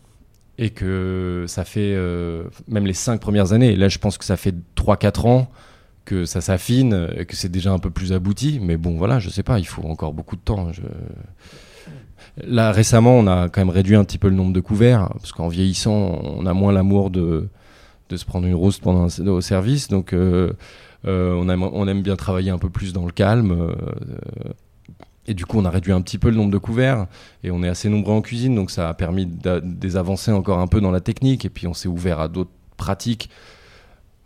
Et que ça fait même les cinq premières années, et là je pense que ça fait 3-4 ans que ça s'affine, que c'est déjà un peu plus abouti. Mais bon voilà, je sais pas, il faut encore beaucoup de temps. Je... Là récemment, on a quand même réduit un petit peu le nombre de couverts, parce qu'en vieillissant, on a moins l'amour de, de se prendre une rousse pendant un, au service. Donc euh, euh, on, aime, bien travailler un peu plus dans le calme. euh, Et du coup, on a réduit un petit peu le nombre de couverts et on est assez nombreux en cuisine, donc ça a permis de, des avancées encore un peu dans la technique. Et puis, on s'est ouvert à d'autres pratiques,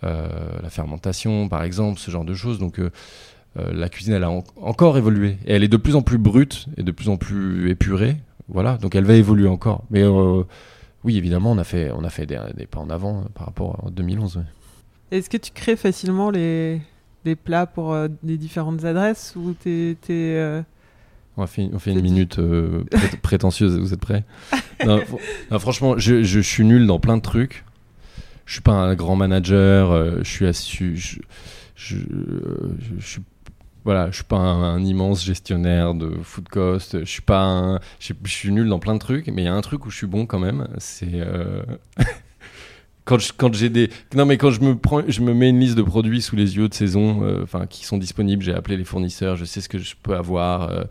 la fermentation, par exemple, ce genre de choses. Donc, euh, la cuisine, elle a en- encore évolué et elle est de plus en plus brute et de plus en plus épurée. Voilà, donc elle va évoluer encore. Mais euh, oui, évidemment, on a fait, on a fait des, des pas en avant euh, par rapport à 2011. ouais. Est-ce que tu crées facilement les, plats pour euh, les différentes adresses ou t'es, On fait, on fait une minute euh, pré- prétentieuse, vous êtes prêts? Non, fr- non, Franchement, je, je suis nul dans plein de trucs. Je suis pas un grand manager. euh, je suis assu, je, je suis voilà, je suis pas un, immense gestionnaire de food cost. Je suis pas je, suis nul dans plein de trucs, mais il y a un truc où je suis bon quand même. C'est euh, quand je- quand des non mais quand je me prends, je me mets une liste de produits sous les yeux de saison, euh, enfin qui sont disponibles. J'ai appelé les fournisseurs, je sais ce que je peux avoir. euh,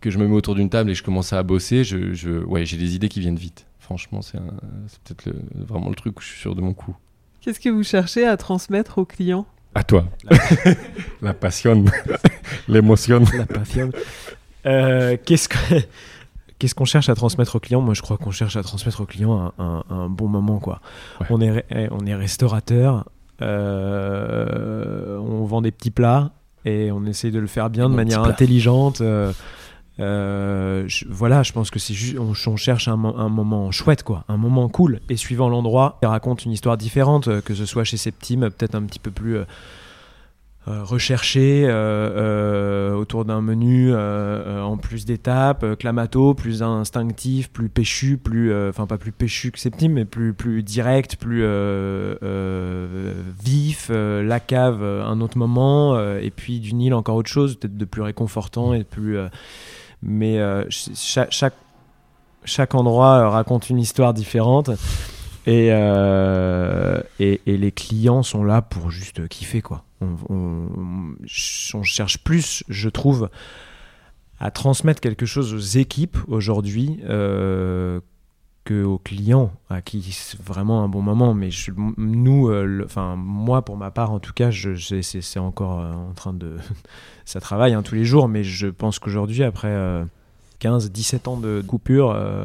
que je me mets autour d'une table et je commence à bosser, je, je, ouais, j'ai des idées qui viennent vite. Franchement, c'est peut-être vraiment le truc où je suis sûr de mon coup. Qu'est-ce que vous cherchez à transmettre aux clients? À toi. La passion, l'émotion. La passion. Euh, qu'est-ce que qu'est-ce qu'on cherche à transmettre aux clients Moi, je crois qu'on cherche à transmettre aux clients un, un- un bon moment, quoi. Ouais. On est eh, on est restaurateur, euh, on vend des petits plats et on essaye de le faire bien de manière intelligente. euh, euh, voilà, je pense que c'est juste, on, cherche un, mo- un moment chouette, quoi, un moment cool. Et suivant l'endroit, il raconte une histoire différente, euh, que ce soit chez Septime, peut-être un petit peu plus euh, recherché, autour d'un menu en plus d'étapes, clamato, plus instinctif, plus péchu, plus, enfin pas plus péchu que Septime, mais plus plus direct, plus vif. la cave, un autre moment, et puis du Nil encore autre chose, peut-être de plus réconfortant et de plus mais euh, ch- chaque, chaque, endroit euh, raconte une histoire différente. Et, euh, et, et les clients sont là pour juste kiffer, quoi. On, cherche plus, je trouve, à transmettre quelque chose aux équipes aujourd'hui que aux clients, à qui c'est vraiment un bon moment. Mais je- nous, euh, enfin moi pour ma part en tout cas, je, je- c'est encore euh, en train de, ça travaille hein, tous les jours, mais je pense qu'aujourd'hui après euh, 15, 17 ans de coupure. euh,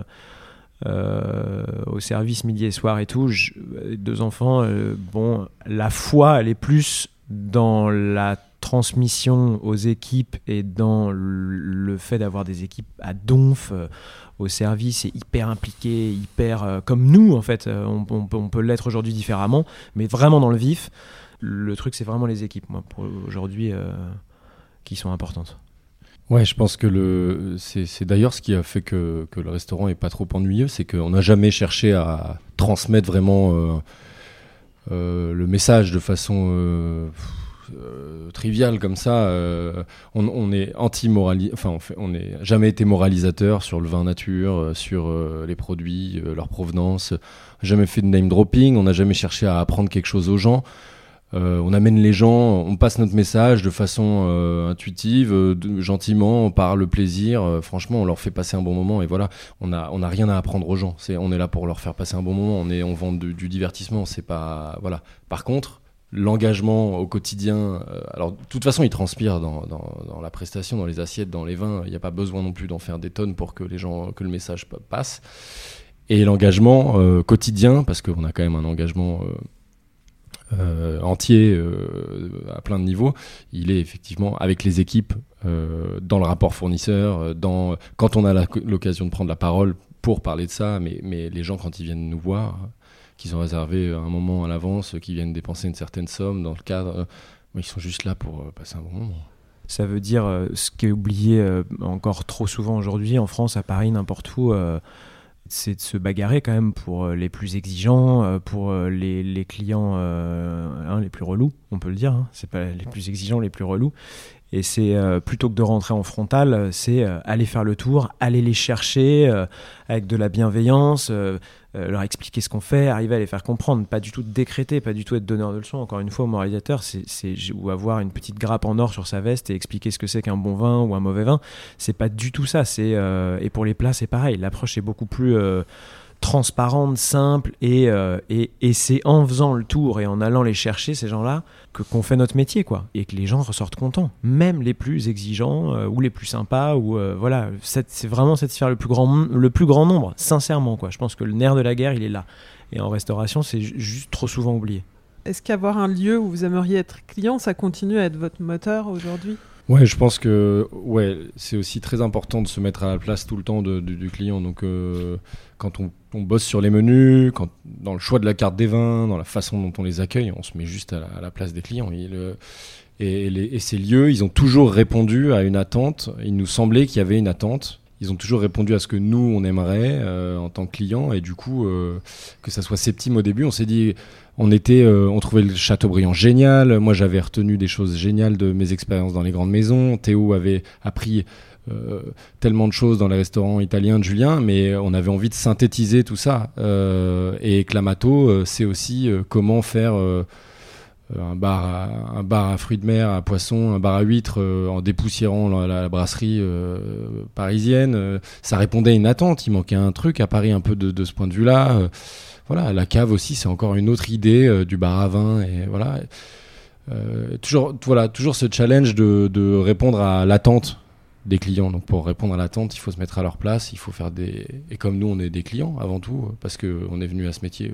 euh, au service midi et soir et tout, je- deux enfants, euh, bon, la foi, elle est plus dans la transmission aux équipes et dans le- fait d'avoir des équipes à donf euh, au service et hyper impliquées, hyper euh, comme nous en fait, euh, on, peut- l'être aujourd'hui différemment, mais vraiment dans le vif. Le truc, c'est vraiment les équipes, aujourd'hui, euh, qui sont importantes. Ouais, je pense que le c'est d'ailleurs ce qui a fait que, que le restaurant est pas trop ennuyeux, c'est qu'on n'a jamais cherché à transmettre vraiment le message de façon euh, triviale comme ça. euh, on, est anti enfin on n'est jamais été moralisateur sur le vin nature, euh, sur les produits, leur provenance. Jamais fait de name dropping. On n'a jamais cherché à apprendre quelque chose aux gens. On amène les gens, on passe notre message de façon intuitive, gentiment, par le plaisir. Franchement, on leur fait passer un bon moment et voilà, on a on a rien à apprendre aux gens. C'est on est là pour leur faire passer un bon moment. On est on vend du, du divertissement. C'est pas voilà. Par contre, l'engagement au quotidien. euh, alors de toute façon, il transpire dans, la prestation, dans les assiettes, dans les vins. Il n'y a pas besoin non plus d'en faire des tonnes pour que les gens que le message pa- passe. Et l'engagement euh, quotidien, parce qu'on a quand même un engagement euh, entier à plein de niveaux, il est effectivement avec les équipes, dans le rapport fournisseur, dans, quand on a l'occasion de prendre la parole pour parler de ça, mais, mais les gens quand ils viennent nous voir, euh, qu'ils ont réservé un moment à l'avance, euh, qu'ils viennent dépenser une certaine somme dans le cadre, euh, ils sont juste là pour euh, passer un bon moment. Ça veut dire euh, ce qui est oublié euh, encore trop souvent aujourd'hui en France, à Paris, n'importe où, euh, c'est de se bagarrer quand même pour euh, les plus exigeants, euh, pour euh, les, clients euh, hein, les plus relous, on peut le dire. Hein, c'est pas les plus exigeants, les plus relous. Et c'est euh, plutôt que de rentrer en frontal, euh, c'est euh, aller faire le tour, aller les chercher euh, avec de la bienveillance, euh, euh, leur expliquer ce qu'on fait, arriver à les faire comprendre, pas du tout décréter, pas du tout être donneur de leçons. Encore une fois, moralisateur, c'est c'est- ou avoir une petite grappe en or sur sa veste et expliquer ce que c'est qu'un bon vin ou un mauvais vin. C'est pas du tout ça. C'est euh, et pour les plats, c'est pareil. L'approche est beaucoup plus euh, transparente, simple, et, euh, et, et c'est en faisant le tour et en allant les chercher, ces gens-là, que qu'on fait notre métier, quoi. Et que les gens ressortent contents. Même les plus exigeants, euh, ou les plus sympas, ou euh, voilà, c'est vraiment satisfaire le plus, grand, le plus grand nombre, sincèrement, quoi. Je pense que le nerf de la guerre, il est là. Et en restauration, c'est ju- juste trop souvent oublié. Est-ce qu'avoir un lieu où vous aimeriez être client, ça continue à être votre moteur aujourd'hui? Ouais, je pense que ouais, c'est aussi très important de se mettre à la place tout le temps de- du, client. Donc, euh, quand on, bosse sur les menus, quand, dans le choix de la carte des vins, dans la façon dont on les accueille, on se met juste à la, place des clients. Et, les- et ces lieux, ils ont toujours répondu à une attente. Il nous semblait qu'il y avait une attente. Ils ont toujours répondu à ce que nous, on aimerait euh, en tant que client. Et du coup, euh, que ça soit Septime au début, on s'est dit, on était, euh, trouvait le Châteaubriand génial. Moi, j'avais retenu des choses géniales de mes expériences dans les grandes maisons. Théo avait appris euh, tellement de choses dans les restaurants italiens de Julien, mais on avait envie de synthétiser tout ça. Euh, et Clamato, c'est aussi comment faire un bar, à, fruits de mer, à poissons, un bar à huîtres, en dépoussiérant la, brasserie parisienne. Ça répondait à une attente. Il manquait un truc à Paris un peu de ce point de vue-là. Voilà, la cave aussi, c'est encore une autre idée euh, du bar à vin. Et voilà. Euh, toujours, voilà, ce challenge de, répondre à l'attente des clients. Donc pour répondre à l'attente, il faut se mettre à leur place, il faut faire des... Et comme nous, on est des clients avant tout, euh, parce qu'on est venu à ce métier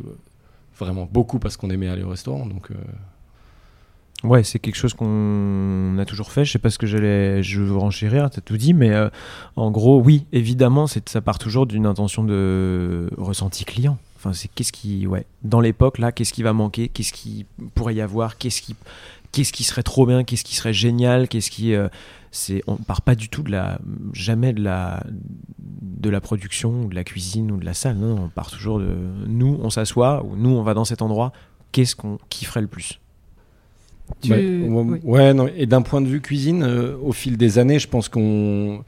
vraiment beaucoup parce qu'on aimait aller au restaurant. Donc c'est quelque chose qu'on a toujours fait. Je sais pas ce que j'allais, je veux renchérir, t'as tout dit, mais en gros, oui, évidemment, ça part toujours d'une intention de ressenti client. Enfin, c'est qu'est-ce qui, ouais, dans l'époque là, qu'est-ce qui va manquer, qu'est-ce qui pourrait y avoir, qu'est-ce qui, qu'est-ce qui serait trop bien, qu'est-ce qui serait génial, qu'est-ce qui, euh, c'est, on part pas du tout de la, jamais de la, de la production ou de la cuisine ou de la salle. Non, on part toujours de, nous, on s'assoit ou nous, on va dans cet endroit. Qu'est-ce qu'on kifferait le plus? Tu- Ouais, ouais, oui. ouais, non, et d'un point de vue cuisine, euh, au fil des années, je pense qu'on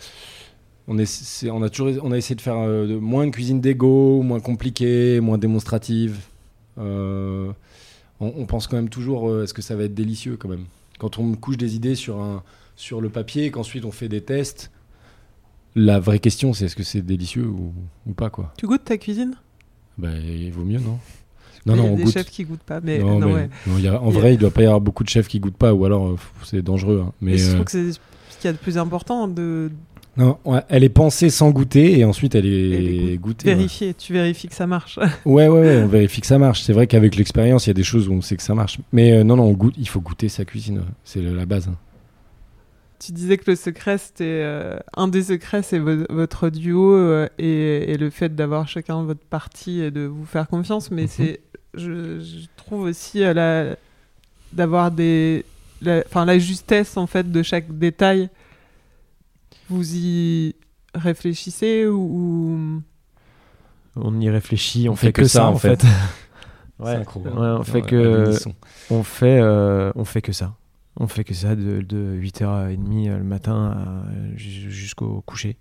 on, est, c'est- on a toujours on a essayé de faire euh, de- moins de cuisine d'ego, moins compliquée, moins démonstrative. Euh, on, on pense quand même toujours euh, est-ce que ça va être délicieux quand même? Quand on couche des idées sur un sur le papier, et qu'ensuite on fait des tests, la vraie question c'est est-ce que c'est délicieux ou, ou pas quoi? Tu goûtes ta cuisine? Bah, il vaut mieux non? Non Il y non a on des goûte. chefs qui goûtent pas, mais Non, non, mais- ouais. non, il y a- en y a- vrai, il doit pas y avoir beaucoup de chefs qui goûtent pas, ou alors euh, c'est dangereux. hein. Mais Mais je trouve que c'est ce qu'il y a de plus important de non, ouais, elle est pensée sans goûter et ensuite elle est, est goût- goûtée. ouais. vérifier. Tu vérifies que ça marche. Ouais, ouais, ouais, on vérifie que ça marche. C'est vrai qu'avec l'expérience, il y a des choses où on sait que ça marche. Mais euh, non, non, on goûte, il faut goûter sa cuisine. ouais. C'est la base. hein. Tu disais que le secret, c'était euh, un des secrets, c'est vo- votre duo euh, et, et le fait d'avoir chacun votre partie et de vous faire confiance. Mais Mhm. c'est, je, je trouve aussi la- d'avoir des, la, enfin la justesse en fait de chaque détail. Vous y réfléchissez ou, On y réfléchit, on, fait, que, ça, en fait. ouais, Synchro, ouais, hein. on fait que on fait euh, on fait que ça. On fait que ça de, de 8h30 le matin jusqu'au coucher.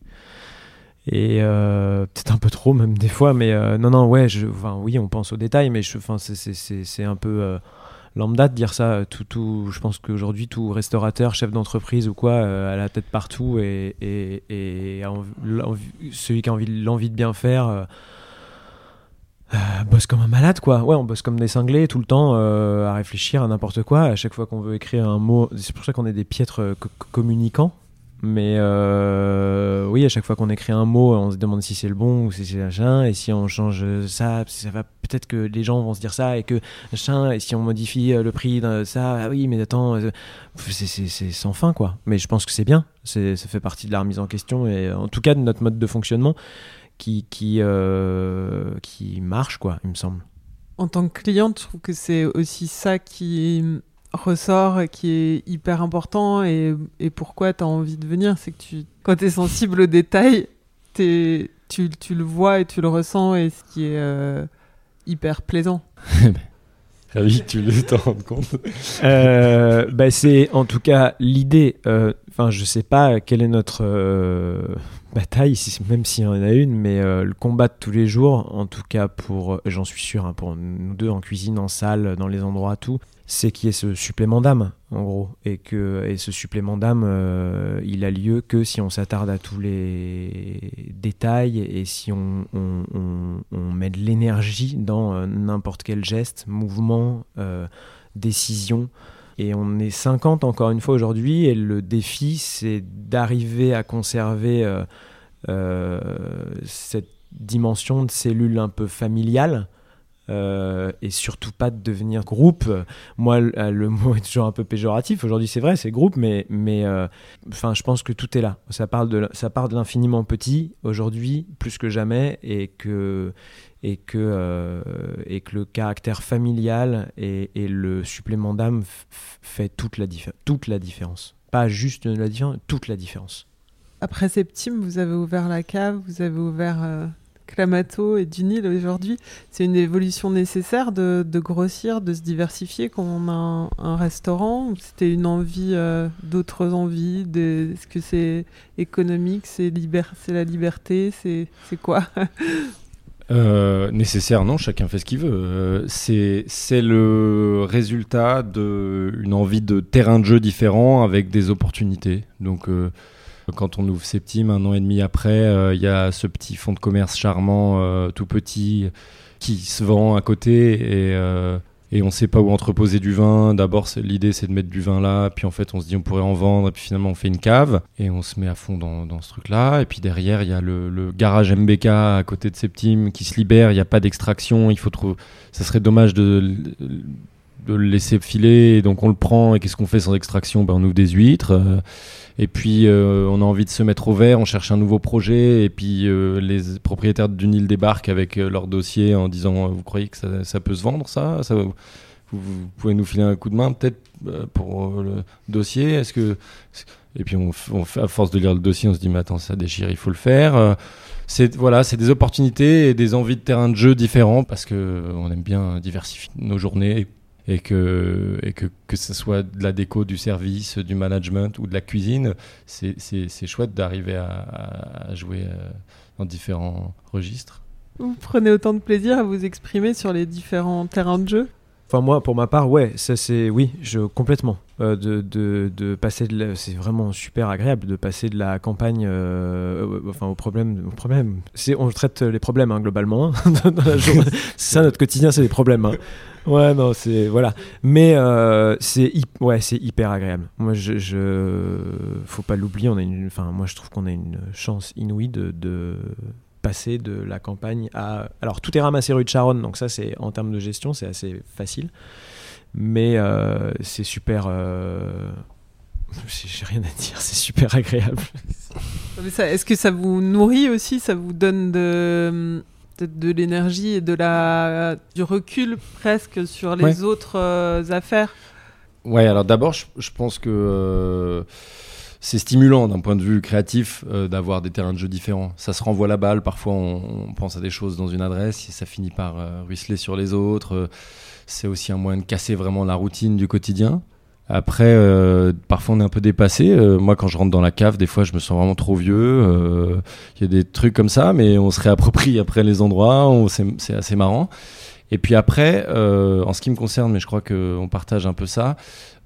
Et euh, peut-être un peu trop même des fois, mais euh, non, non, ouais, je, enfin, oui, on pense aux détails, mais je, enfin, c'est- c'est- c'est c'est un peu euh, lambda de dire ça. Tout, tout, je pense qu'aujourd'hui, tout restaurateur, chef d'entreprise ou quoi, euh, a la tête partout et, et, celui qui a envie, l'envie de bien faire. euh, euh, bosse comme un malade quoi ouais on bosse comme des cinglés tout le temps euh, à réfléchir à n'importe quoi à chaque fois qu'on veut écrire un mot c'est pour ça qu'on est des piètres euh, co- communicants mais euh, oui à chaque fois qu'on écrit un mot on se demande si c'est le bon ou si c'est machin et si on change ça ça va peut-être que les gens vont se dire ça et que machin et si on modifie euh, le prix de ça ah oui mais attends euh, c'est- sans fin quoi. Mais je pense que c'est bien. Ça fait partie de la remise en question et en tout cas de notre mode de fonctionnement qui qui qui marche quoi il me semble. En tant que cliente, je trouve que c'est aussi ça qui ressort qui est hyper important et, et pourquoi tu as envie de venir, c'est que tu, quand tu es sensible aux détails, t'es- tu, tu le vois et tu le ressens et ce qui est euh, hyper plaisant. Ravi que tu le t'en rendes compte. Euh, bah, c'est en tout cas l'idée. euh, Enfin, je sais pas quelle est notre euh, bataille, si- même s'il y en a une, mais euh, le combat de tous les jours, en tout cas pour, euh, j'en suis sûr, hein, pour nous deux en cuisine, en salle, dans les endroits, tout, c'est qu'il y ait ce supplément d'âme, en gros. Et, que, ce supplément d'âme, euh, il a lieu que si on s'attarde à tous les détails et si on, met de l'énergie dans euh, n'importe quel geste, mouvement, euh, décision. Et on est 50 encore une fois aujourd'hui, et le défi, c'est d'arriver à conserver cette dimension de cellule un peu familiale euh, et surtout pas de devenir groupe. Moi, le, le mot est toujours un peu péjoratif. Aujourd'hui, c'est vrai, c'est groupe, mais, mais euh, je pense que tout est là. Ça parle de, ça part de l'infiniment petit aujourd'hui, plus que jamais, et que et que euh, et que le caractère familial et, le supplément d'âme fait toute la toute la différence. Pas juste la différence, toute la différence. Après Septime, vous avez ouvert la cave, vous avez ouvert euh, Clamato et Dunil aujourd'hui. C'est une évolution nécessaire de, de, grossir, de se diversifier quand on a un, restaurant. C'était une envie, euh, d'autres envies. Est-ce que c'est économique, c'est la liberté, c'est quoi? Euh, nécessaire, non, chacun fait ce qu'il veut. Euh, c'est le résultat d'une envie de terrain de jeu différent avec des opportunités. Donc, quand on ouvre Septime, un an et demi après, euh, il y a ce petit fonds de commerce charmant, euh, tout petit, qui se vend à côté et euh, et on sait pas où entreposer du vin. D'abord, l'idée c'est de mettre du vin là, puis en fait on se dit on pourrait en vendre, et puis finalement on fait une cave et on se met à fond dans, ce truc-là. Et puis derrière il y a le, le, garage MBK à côté de Septime qui se libère. Il n'y a pas d'extraction. Il faut trouver. Ça serait dommage de de le laisser filer. Donc on le prend et qu'est-ce qu'on fait sans extraction? Ben on ouvre des huîtres. Euh, et puis euh, on a envie de se mettre au vert, on cherche un nouveau projet et puis euh, les propriétaires du Nil débarquent avec leur dossier en disant vous croyez que ça, peut se vendre ça, vous, vous, pouvez nous filer un coup de main peut-être pour le dossier? Est-ce que et puis on, à force de lire le dossier on se dit mais attends ça déchire il faut le faire c'est voilà, c'est des opportunités et des envies de terrain de jeu différents parce que on aime bien diversifier nos journées et que, et que, que ce soit de la déco, du service, du management ou de la cuisine, c'est chouette d'arriver à, à, jouer euh, dans différents registres. Vous prenez autant de plaisir à vous exprimer sur les différents terrains de jeu? Enfin moi, pour ma part, ouais, ça c'est oui, je complètement. Euh, de, de, de, passer de, c'est vraiment super agréable de passer de la campagne, euh, enfin au problème, au problème. C'est, on traite les problèmes hein, globalement la c'est ça notre quotidien, c'est les problèmes. Hein. Ouais, non, c'est voilà. Mais euh, c'est ouais, c'est hyper agréable. Moi, je, je faut pas l'oublier. On a une, enfin, moi, je trouve qu'on a une chance inouïe de, de passer de la campagne à. Alors, tout est ramassé rue de Charonne, donc ça, c'est en termes de gestion, c'est assez facile. Mais euh, c'est super. Euh... J'ai rien à dire, c'est super agréable. Est-ce que ça vous nourrit aussi Ça vous donne de de, de l'énergie et de la du recul presque sur les Ouais. autres euh, affaires? Ouais, alors d'abord, je, je pense que euh, c'est stimulant d'un point de vue créatif euh, d'avoir des terrains de jeu différents. Ça se renvoie la balle. Parfois, on, pense à des choses dans une adresse et ça finit par euh, ruisseler sur les autres. Euh, c'est aussi un moyen de casser vraiment la routine du quotidien. Après, parfois on est un peu dépassé. Moi, quand je rentre dans la cave, des fois, je me sens vraiment trop vieux. Il y a des trucs comme ça, mais on se réapproprie après les endroits. c'est assez marrant. Et puis après, euh, en ce qui me concerne, mais je crois qu'on partage un peu ça,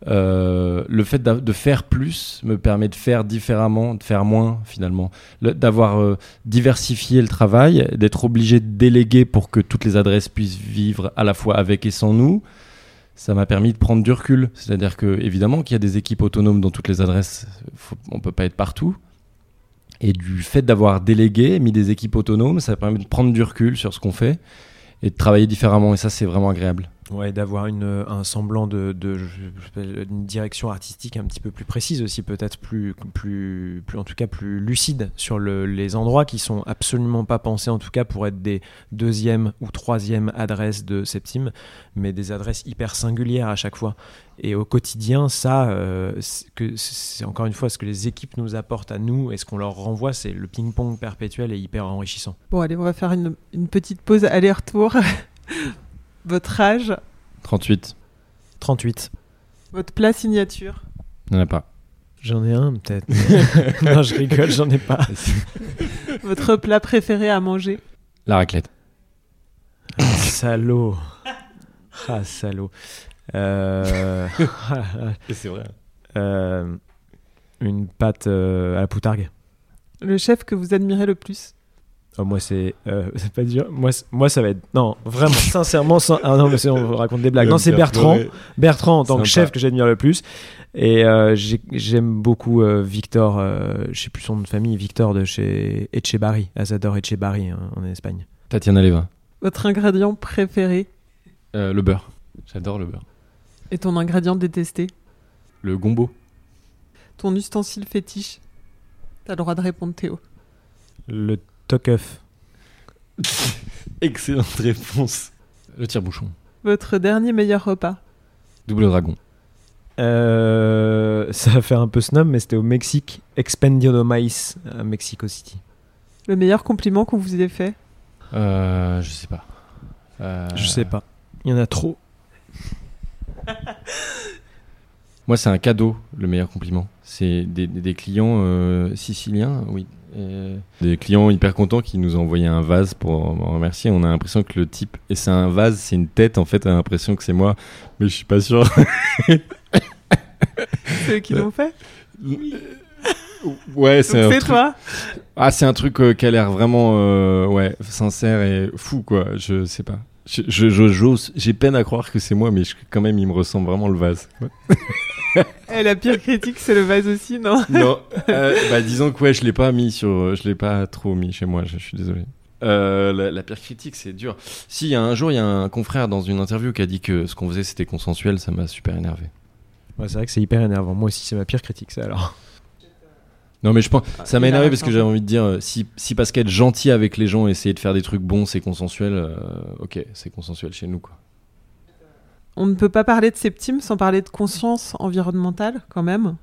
euh, le fait de faire plus me permet de faire différemment, de faire moins finalement. Le- D'avoir euh, diversifié le travail, d'être obligé de déléguer pour que toutes les adresses puissent vivre à la fois avec et sans nous, ça m'a permis de prendre du recul. C'est-à-dire que évidemment qu'il y a des équipes autonomes dans toutes les adresses, faut- on peut pas être partout. Et du fait d'avoir délégué, mis des équipes autonomes, ça permet de prendre du recul sur ce qu'on fait et de travailler différemment. Et ça, c'est vraiment agréable. Ouais, d'avoir une, un semblant de, de, une direction artistique un petit peu plus précise aussi, peut-être plus, plus, plus, en tout cas plus lucide sur le, les endroits qui sont absolument pas pensés, en tout cas pour être des deuxième ou troisième adresses de Septime, mais des adresses hyper singulières à chaque fois. Et au quotidien, ça, euh, c'est encore une fois ce que les équipes nous apportent à nous et ce qu'on leur renvoie, c'est le ping-pong perpétuel et hyper enrichissant. Bon, allez, on va faire une petite pause aller-retour. Votre âge, 38, 38. votre plat signature. il n'y en a pas. J'en ai un peut-être. non, je rigole, j'en ai pas. Votre plat préféré à manger La raclette. salaud. Ah, salaud. Euh, c'est vrai. euh, une pâte euh, à la poutargue. Le chef que vous admirez le plus Oh, moi, c'est euh, pas dur. Moi, moi, ça va être. Non, vraiment, sincèrement, sans... ah non, mais c'est- on raconte des blagues. Non, c'est Bertrand. Bertrand en tant que chef que j'admire le plus. Et euh, j'ai- j'aime beaucoup euh, Victor, euh, je sais plus son nom de famille, Victor de chez Etchebarri, Asador Etchebarri hein, en Espagne. Tatiana Leva. Votre ingrédient préféré? Euh, le beurre. J'adore le beurre. et ton ingrédient détesté? Le gombo. Ton ustensile fétiche? T'as le droit de répondre Théo. Le Tokeuf. Excellente réponse. Le tire-bouchon. Votre dernier meilleur repas Double dragon. Euh, ça va faire un peu snob, mais c'était au Mexique, Expendio de Maïs, à Mexico City. Le meilleur compliment qu'on vous ait fait Euh, je sais pas. Euh, Je sais pas. Il y en a trop. Moi, c'est un cadeau, le meilleur compliment. C'est des, des- des clients euh, siciliens, oui. Et des clients hyper contents qui nous ont envoyé un vase pour me remercier. On a l'impression que le type, et c'est un vase, c'est une tête, en fait, on a l'impression que c'est moi, mais je suis pas sûr. C'est eux qui l'ont fait ouais, c'est truc- toi Ah, c'est un truc euh, qui a l'air vraiment euh, ouais, sincère et fou, quoi. Je sais pas. Je, je- je- j'ose- j'ai peine à croire que c'est moi, mais je- quand même, il me ressemble vraiment le vase. Eh, La pire critique, c'est le vase aussi, non non, euh, bah disons que ouais, je l'ai pas mis sur, je l'ai pas trop mis chez moi. Je, je suis désolé. Euh, la, la pire critique, c'est dur. Si, il y a un jour, il y a un confrère dans une interview qui a dit que ce qu'on faisait, c'était consensuel. Ça m'a super énervé. Ouais, c'est vrai que c'est hyper énervant. Moi aussi, c'est ma pire critique, ça alors. Non, mais je pense, ça m'a il a énervé parce que j'avais envie de dire, euh, si, si parce qu'être gentil avec les gens, essayer de faire des trucs bons, c'est consensuel. euh, ok, c'est consensuel chez nous, quoi. On ne peut pas parler de Septime sans parler de conscience environnementale, quand même.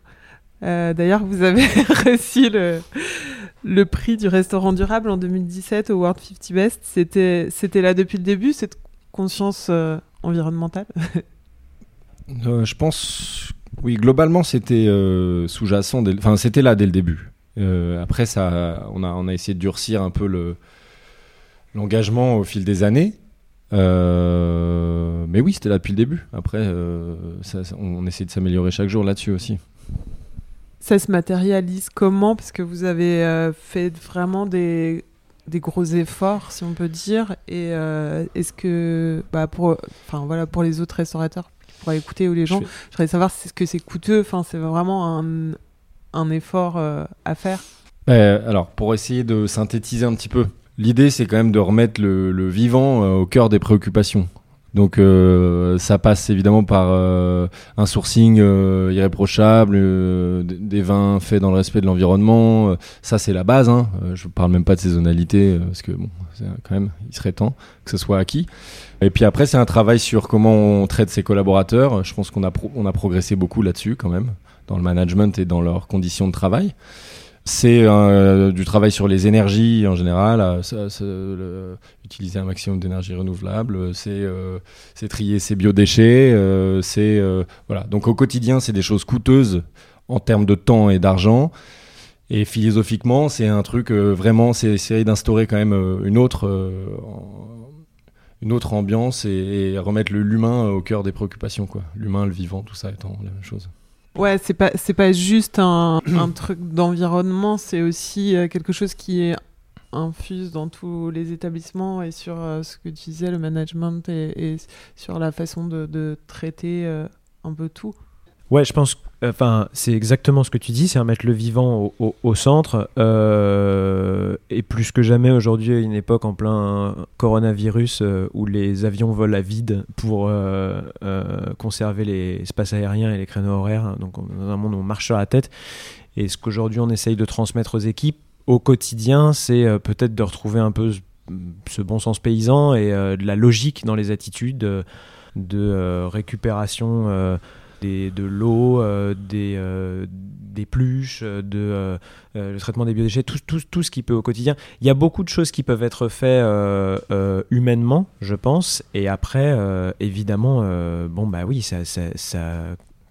Euh, D'ailleurs, vous avez reçu le, prix du restaurant durable en 2017 au World 50 Best. C'était là depuis le début, cette conscience euh, environnementale? Euh, je pense, oui, globalement, c'était sous-jacent, enfin, c'était là dès le début. Après, ça, on a, on a essayé de durcir un peu le l'engagement au fil des années. Euh, mais oui, c'était là depuis le début. Après, euh, ça- ça- on essaie de s'améliorer chaque jour là-dessus aussi. Ça se matérialise comment? Parce que vous avez euh, fait vraiment des, des gros efforts, si on peut dire. Et est-ce que, bah, pour, enfin, voilà, pour les autres restaurateurs qui pourraient écouter ou les gens, Je voudrais savoir si- que c'est coûteux. Enfin, c'est vraiment un, un effort à faire. Euh, alors, pour essayer de synthétiser un petit peu, l'idée c'est quand même de remettre le, vivant euh, au cœur des préoccupations. Donc, euh, ça passe évidemment par euh, un sourcing irréprochable, des vins faits dans le respect de l'environnement. Ça, c'est la base. Hein. Je parle même pas de saisonnalité parce que bon, quand même, il serait temps que ce soit acquis. Et puis après, c'est un travail sur comment on traite ses collaborateurs. Je pense qu'on a progressé beaucoup là-dessus quand même, dans le management et dans leurs conditions de travail. C'est euh, du travail sur les énergies en général, euh, utiliser un maximum d'énergie renouvelable, euh, c'est trier ses biodéchets, c'est voilà. Donc au quotidien, c'est des choses coûteuses en termes de temps et d'argent. Et philosophiquement, c'est un truc vraiment, c'est essayer d'instaurer quand même une autre ambiance et, et remettre l'humain au cœur des préoccupations. L'humain, le vivant, tout ça étant la même chose. Ouais, c'est pas c'est pas juste un, un truc d'environnement, c'est aussi euh, quelque chose qui est infuse dans tous les établissements et sur euh, ce que tu disais, le management et, et sur la façon de, de traiter euh, un peu tout. Ouais, je pense. Enfin, c'est exactement ce que tu dis, c'est remettre le vivant au, centre. euh, et plus que jamais aujourd'hui, à une époque en plein coronavirus euh, où les avions volent à vide pour euh, euh, conserver les espaces aériens et les créneaux horaires. Donc, on est dans un monde où on marche sur la tête. Et ce qu'aujourd'hui on essaye de transmettre aux équipes au quotidien, c'est peut-être de retrouver un peu ce, bon sens paysan et de la logique dans les attitudes de récupération. Des, de l'eau, euh, des, euh, des pluches, euh, de, le traitement des biodéchets, tout, tout, tout ce qui peut au quotidien. Il y a beaucoup de choses qui peuvent être faites humainement, je pense. Et après, évidemment, bon, bah oui, ça, ça,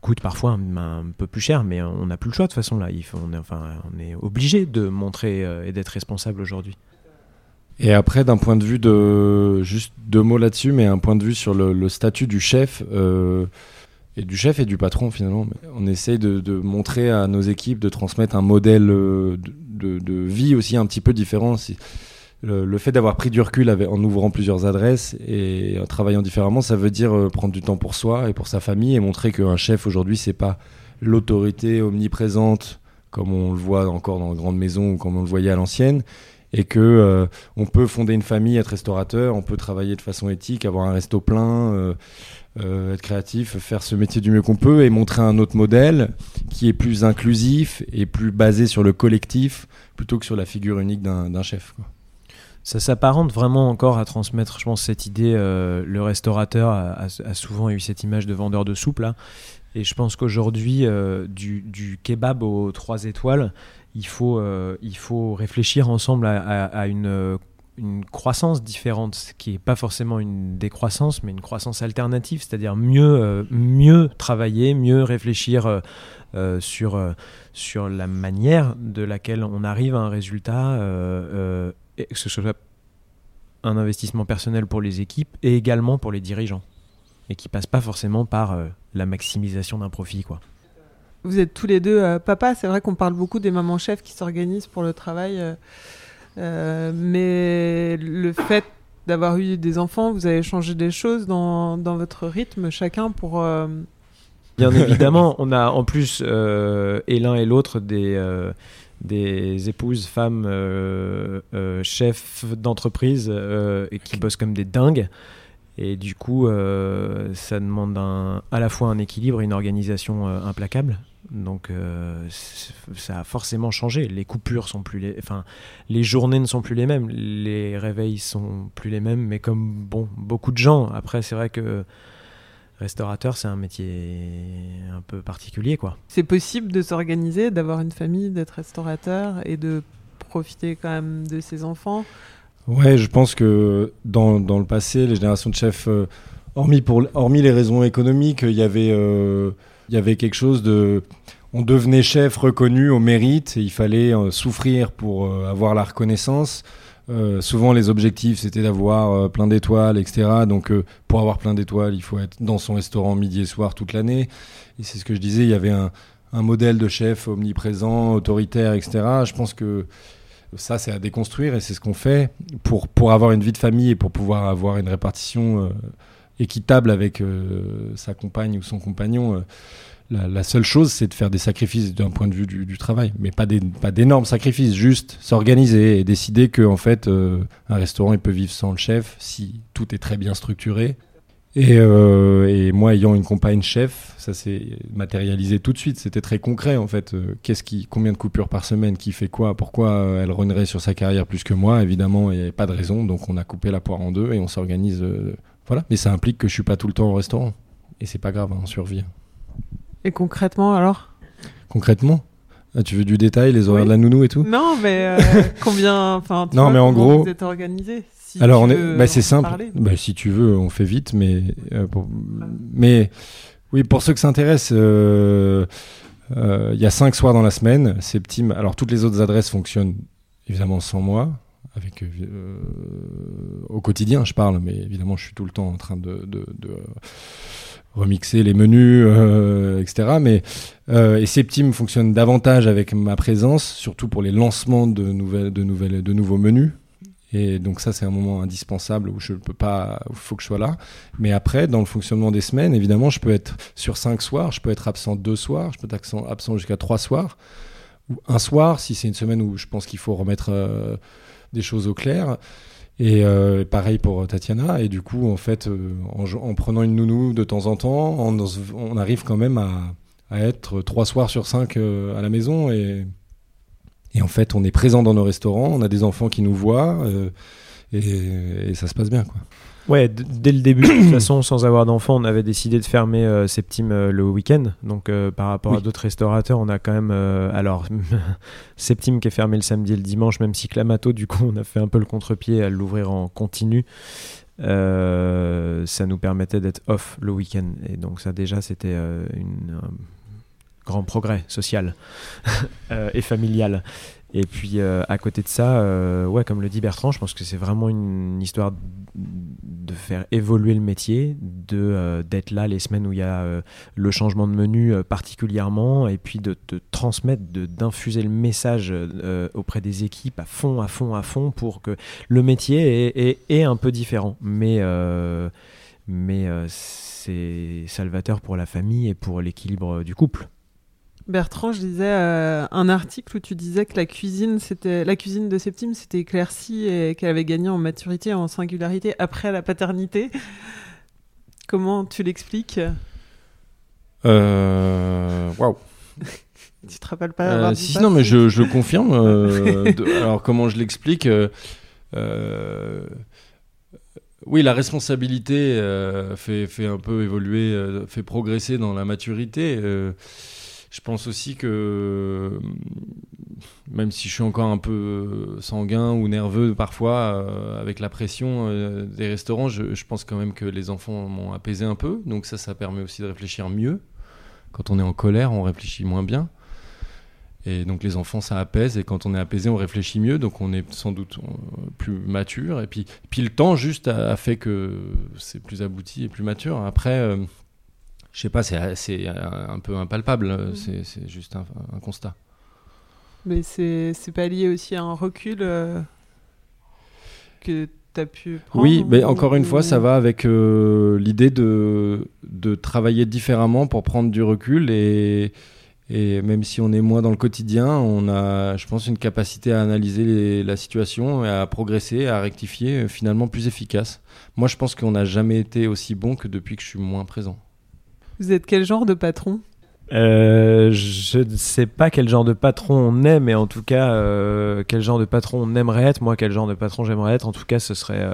coûte parfois un, un peu plus cher, mais on n'a plus le choix de toute façon là. Il faut, on, est, enfin, on est obligé de montrer et d'être responsable aujourd'hui. Et après, d'un point de vue de. Juste deux mots là-dessus, mais un point de vue sur le, statut du chef. Et du chef et du patron finalement. On essaye de, montrer à nos équipes, de transmettre un modèle euh, de, vie aussi un petit peu différent. Le, fait d'avoir pris du recul en ouvrant plusieurs adresses et en travaillant différemment, ça veut dire euh, prendre du temps pour soi et pour sa famille et montrer qu'un chef aujourd'hui, c'est pas l'autorité omniprésente comme on le voit encore dans les grandes maisons ou comme on le voyait à l'ancienne et que euh, on peut fonder une famille, être restaurateur, on peut travailler de façon éthique, avoir un resto plein, euh, être créatif, faire ce métier du mieux qu'on peut et montrer un autre modèle qui est plus inclusif et plus basé sur le collectif plutôt que sur la figure unique d'un chef. Ça s'apparente vraiment encore à transmettre, je pense, cette idée. Euh, le restaurateur a, souvent eu cette image de vendeur de soupe là. Et je pense qu'aujourd'hui, euh, du, kebab aux trois étoiles, il faut, il faut réfléchir ensemble à une, une, croissance différente, qui n'est pas forcément une décroissance, mais une croissance alternative, c'est-à-dire mieux, euh, mieux travailler, mieux réfléchir euh, sur, euh, sur la manière de laquelle on arrive à un résultat, que ce soit un investissement personnel pour les équipes et également pour les dirigeants, et qui passe pas forcément par la maximisation d'un profit, quoi. Vous êtes tous les deux papa. C'est vrai qu'on parle beaucoup des mamans chefs qui s'organisent pour le travail, euh, mais le fait d'avoir eu des enfants, vous avez changé des choses dans, dans votre rythme chacun pour. euh, Bien évidemment, on a en plus euh, et l'un et l'autre des, des épouses, femmes, chefs d'entreprise qui bossent comme des dingues. Et du coup, ça demande un, à la fois un équilibre et une organisation implacable. Donc, euh, ça a forcément changé. Les coupures sont plus les, enfin, les journées ne sont plus les mêmes, les réveils sont plus les mêmes. Mais comme bon, beaucoup de gens. Après, c'est vrai que restaurateur, c'est un métier un peu particulier, quoi. C'est possible de s'organiser, d'avoir une famille, d'être restaurateur et de profiter quand même de ses enfants? Ouais, je pense que dans, dans le passé, les générations de chefs, euh, hormis, pour, hormis les raisons économiques, il y avait, euh, il y avait quelque chose de... On devenait chef reconnu au mérite et il fallait euh, souffrir pour euh, avoir la reconnaissance. Euh, souvent, les objectifs, c'était d'avoir plein d'étoiles, etc. Donc, pour avoir plein d'étoiles, il faut être dans son restaurant midi et soir toute l'année. Et c'est ce que je disais, il y avait un, un modèle de chef omniprésent, autoritaire, etc. Je pense que ça, c'est à déconstruire et c'est ce qu'on fait pour, pour avoir une vie de famille et pour pouvoir avoir une répartition équitable avec euh, sa compagne ou son compagnon. euh, la, seule chose, c'est de faire des sacrifices d'un point de vue du, travail, mais pas des- pas d'énormes sacrifices, juste s'organiser et décider que en fait, euh, un restaurant il peut vivre sans le chef si tout est très bien structuré. Et, et moi, ayant une compagne chef, ça s'est matérialisé tout de suite. C'était très concret en fait. Combien de coupures par semaine, qui fait quoi, pourquoi elle runnerait sur sa carrière plus que moi Évidemment, il n'y avait pas de raison, donc on a coupé la poire en deux et on s'organise. Voilà. Mais ça implique que je suis pas tout le temps au restaurant. Et c'est pas grave, hein, on survit. Et concrètement, alors? Concrètement, ah, tu veux du détail, les horaires Oui. de la nounou et tout? Non, mais euh, combien. Enfin, Non, vois, mais en gros- Vous êtes organisé si Alors, on est, bah, c'est simple. Bah, si tu veux, on fait vite, mais euh, pour- mais oui, pour ceux que ça intéresse, euh, euh, il y a cinq soirs dans la semaine. Septime. Alors toutes les autres adresses fonctionnent évidemment sans moi, avec euh, au quotidien, je parle, mais évidemment, je suis tout le temps en train de, remixer les menus, euh, etc. Mais euh, et Septime fonctionne davantage avec ma présence, surtout pour les lancements de nouvelles, de nouveaux menus. Et donc ça, c'est un moment indispensable où je peux pas, où faut que je sois là. Mais après, dans le fonctionnement des semaines, évidemment, je peux être sur cinq soirs, je peux être absent deux soirs, je peux être absent, jusqu'à trois soirs, ou un soir si c'est une semaine où je pense qu'il faut remettre euh, des choses au clair. Et euh, pareil pour Tatiana. Et du coup, en fait, euh, en, en, prenant une nounou de temps en temps, on, arrive quand même à, être trois soirs sur cinq euh, à la maison et et en fait, on est présent dans nos restaurants, on a des enfants qui nous voient, et, et, ça se passe bien. Quoi. Ouais, dès le début, de toute façon, sans avoir d'enfants, on avait décidé de fermer euh, Septime euh, le week-end. Donc, euh, par rapport Oui. à d'autres restaurateurs, on a quand même. euh, alors, Septime qui est fermé le samedi et le dimanche, même si Clamato, du coup, on a fait un peu le contre-pied à l'ouvrir en continu. Ça nous permettait d'être off le week-end. Et donc, ça, déjà, c'était une. un- grand progrès social et familial. Et puis à côté de ça, ouais, comme le dit Bertrand, je pense que c'est vraiment une, histoire de faire évoluer le métier, de d'être là les semaines où il y a le changement de menu particulièrement, et puis de, de transmettre, d'infuser le message auprès des équipes à fond, à fond, à fond, pour que le métier est, est, un peu différent. Mais mais euh, c'est salvateur pour la famille et pour l'équilibre du couple. Bertrand, je disais euh, un article où tu disais que la cuisine, c'était la cuisine de Septime s'était éclaircie et qu'elle avait gagné en maturité et en singularité après la paternité. Comment tu l'expliques? Euh... Waouh Tu te rappelles pas euh, Si, non, mais je, je le confirme. alors, comment je l'explique oui, la responsabilité euh, fait, fait, un peu évoluer, euh, fait progresser dans la maturité. Euh, je pense aussi que, même si je suis encore un peu sanguin ou nerveux parfois avec la pression des restaurants, je, pense quand même que les enfants m'ont apaisé un peu. Donc ça, ça permet aussi de réfléchir mieux. Quand on est en colère, on réfléchit moins bien. Et donc les enfants, ça apaise. Et quand on est apaisé, on réfléchit mieux. Donc on est sans doute euh, plus mature. Et puis, puis le temps juste a, fait que c'est plus abouti et plus mature. Après, euh, je sais pas, c'est un peu impalpable. Mm. C'est juste un, constat. Mais c'est pas lié aussi à un recul euh, que tu as pu prendre Oui, mais encore une fois, ça va avec l'idée de, de travailler différemment pour prendre du recul et et même si on est moins dans le quotidien, on a, je pense, une capacité à analyser la situation et à progresser, à rectifier, euh, finalement plus efficace. Moi, je pense qu'on n'a jamais été aussi bon que depuis que je suis moins présent. Vous êtes quel genre de patron? Euh, je ne sais pas quel genre de patron on est, mais en tout cas, euh, quel genre de patron on aimerait être. Moi, quel genre de patron j'aimerais être? En tout cas, ce serait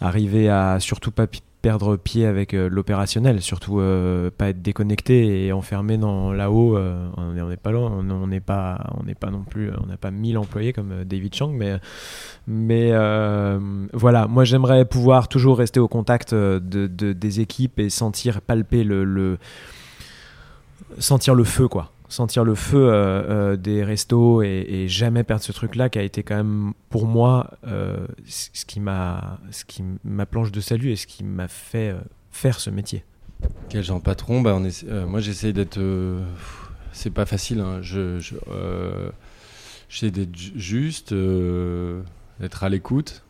arriver à surtout pas perdre pied avec euh, l'opérationnel, surtout euh, pas être déconnecté et enfermé dans là-haut. Euh, on n'est pas loin, on n'est pas, on n'est pas non plus, on n'a pas 1000 employés comme David Chang, mais, mais voilà, moi j'aimerais pouvoir toujours rester au contact de, des équipes et sentir, palper le, le sentir le feu quoi sentir le feu euh, euh, des restos et, jamais perdre ce truc-là qui a été quand même pour moi euh, ce qui m'a ce qui ma planche de salut et ce qui m'a fait faire ce métier. Quel genre de patron? Bah on Moi j'essaye d'être c'est pas facile. Hein. Je, j'essaie d'être juste, d'être à l'écoute.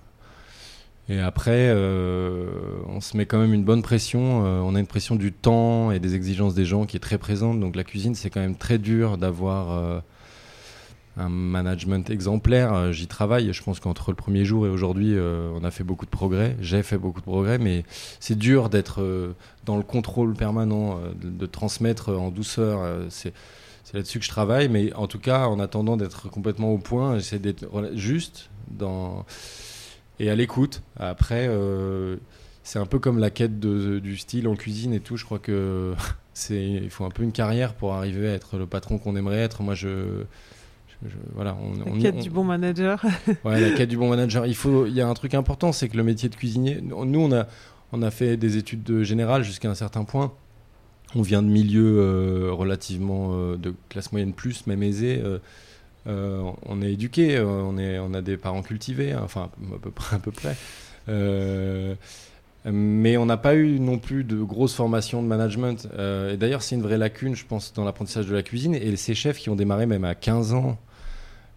Et après, euh, on se met quand même une bonne pression. Euh, on a une pression du temps et des exigences des gens qui est très présente. Donc la cuisine, c'est quand même très dur d'avoir euh, un management exemplaire. J'y travaille. Je pense qu'entre le premier jour et aujourd'hui, on a fait beaucoup de progrès. J'ai fait beaucoup de progrès, mais c'est dur d'être dans le contrôle permanent, de, de, transmettre en douceur. c'est là-dessus que je travaille. Mais en tout cas, en attendant d'être complètement au point, j'essaie d'être juste dans et à l'écoute. Après, euh, c'est un peu comme la quête de, du style en cuisine et tout. Je crois que c'est il faut un peu une carrière pour arriver à être le patron qu'on aimerait être. Moi, je, voilà, on, la quête du bon manager. ouais, la quête du bon manager. Il faut, il y a un truc important, c'est que le métier de cuisinier. Nous, on a, on a fait des études de générales jusqu'à un certain point. On vient de milieux euh, relativement euh, de classe moyenne plus, même aisés. Euh, on est éduqué, euh, on, a des parents cultivés, hein, enfin à peu près. Euh, mais on n'a pas eu non plus de grosses formations de management. et d'ailleurs, c'est une vraie lacune, je pense, dans l'apprentissage de la cuisine. Et ces chefs qui ont démarré même à 15 ans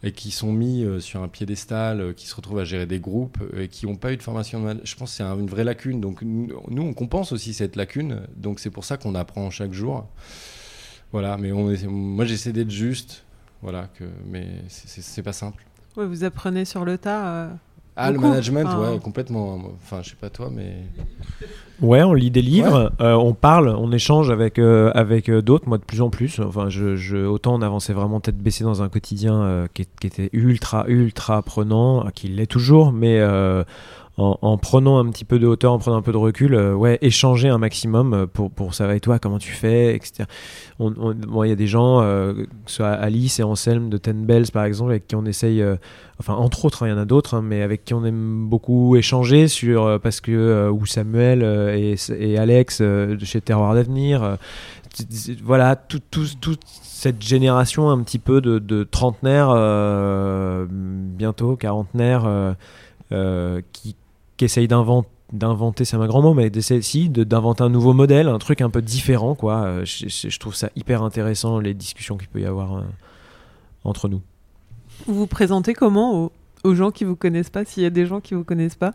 et qui sont mis sur un piédestal, qui se retrouvent à gérer des groupes et qui n'ont pas eu de formation de je pense que c'est une vraie lacune. Donc nous, on compense aussi cette lacune. Donc c'est pour ça qu'on apprend chaque jour. Voilà, mais moi j'essaie d'être juste voilà, que, mais c'est pas simple. Ouais, vous apprenez sur le tas. Euh, ah, le management, ouais, complètement. Enfin, je sais pas toi, mais. Ouais, on lit des livres, euh, on parle, on échange avec, euh, avec d'autres, moi de plus en plus. Enfin, je, je autant on avançait vraiment tête baissée dans un quotidien qui, qui, était ultra, ultra prenant, qui l'est toujours, mais en, prenant un petit peu de hauteur, en prenant un peu de recul, euh, ouais, échanger un maximum euh, pour, pour savoir et toi comment tu fais, etc. Il on, y a des gens, euh, que ce soit Alice et Anselme de Ten Bells par exemple, avec qui on essaye, enfin entre autres, hein, il y en a d'autres, hein, mais avec qui on aime beaucoup échanger sur, parce que, ou Samuel et, Alex de chez Terroir d'Avenir, voilà, toute tout, tout cette génération un petit peu de, de trentenaires, bientôt quarantenaires, qui qui essaye d'inventer, c'est un grand mot, mais d'essayer d'inventer un nouveau modèle, un truc un peu différent, quoi. Euh, je, trouve ça hyper intéressant, les discussions qu'il peut y avoir euh, entre nous. Vous vous présentez comment aux, gens qui vous connaissent pas, s'il y a des gens qui vous connaissent pas?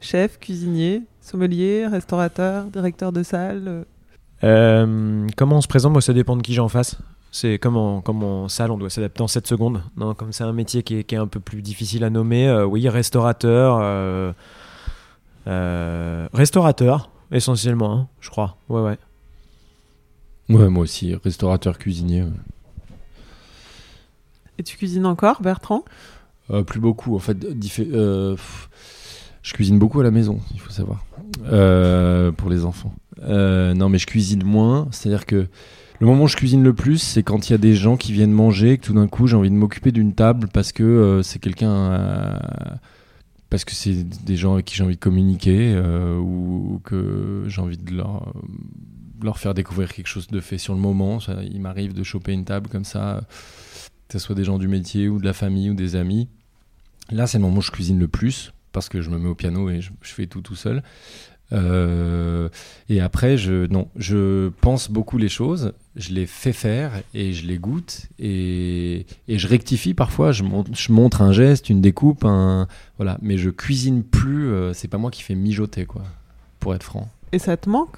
Chef, cuisinier, sommelier, restaurateur, directeur de salle euh, Comment on se présente? Moi, ça dépend de qui j'en face. C'est comme en, comme en salle, on doit s'adapter en 7 secondes. Non, comme c'est un métier qui est, qui est, un peu plus difficile à nommer, euh, oui, restaurateur. Euh, euh, restaurateur, essentiellement, hein, je crois. Ouais, ouais. Ouais, moi aussi, restaurateur cuisinier. Et tu cuisines encore, Bertrand? Plus beaucoup, en fait. je cuisine beaucoup à la maison, il faut savoir, pour les enfants. non, mais je cuisine moins, c'est-à-dire que le moment où je cuisine le plus, c'est quand il y a des gens qui viennent manger et que tout d'un coup j'ai envie de m'occuper d'une table parce que euh, c'est quelqu'un. Euh, parce que c'est des gens avec qui j'ai envie de communiquer euh, ou, que j'ai envie de leur, faire découvrir quelque chose de fait sur le moment. Il m'arrive de choper une table comme ça, que ce soit des gens du métier ou de la famille ou des amis. Là, c'est le moment où je cuisine le plus parce que je me mets au piano et je, je fais tout tout seul. Euh, et après, je, non, je pense beaucoup les choses, je les fais faire et je les goûte et, et je rectifie parfois. Je, montre, je montre un geste, une découpe, un, voilà. Mais je cuisine plus. Euh, c'est pas moi qui fais mijoter, quoi, pour être franc. Et ça te manque?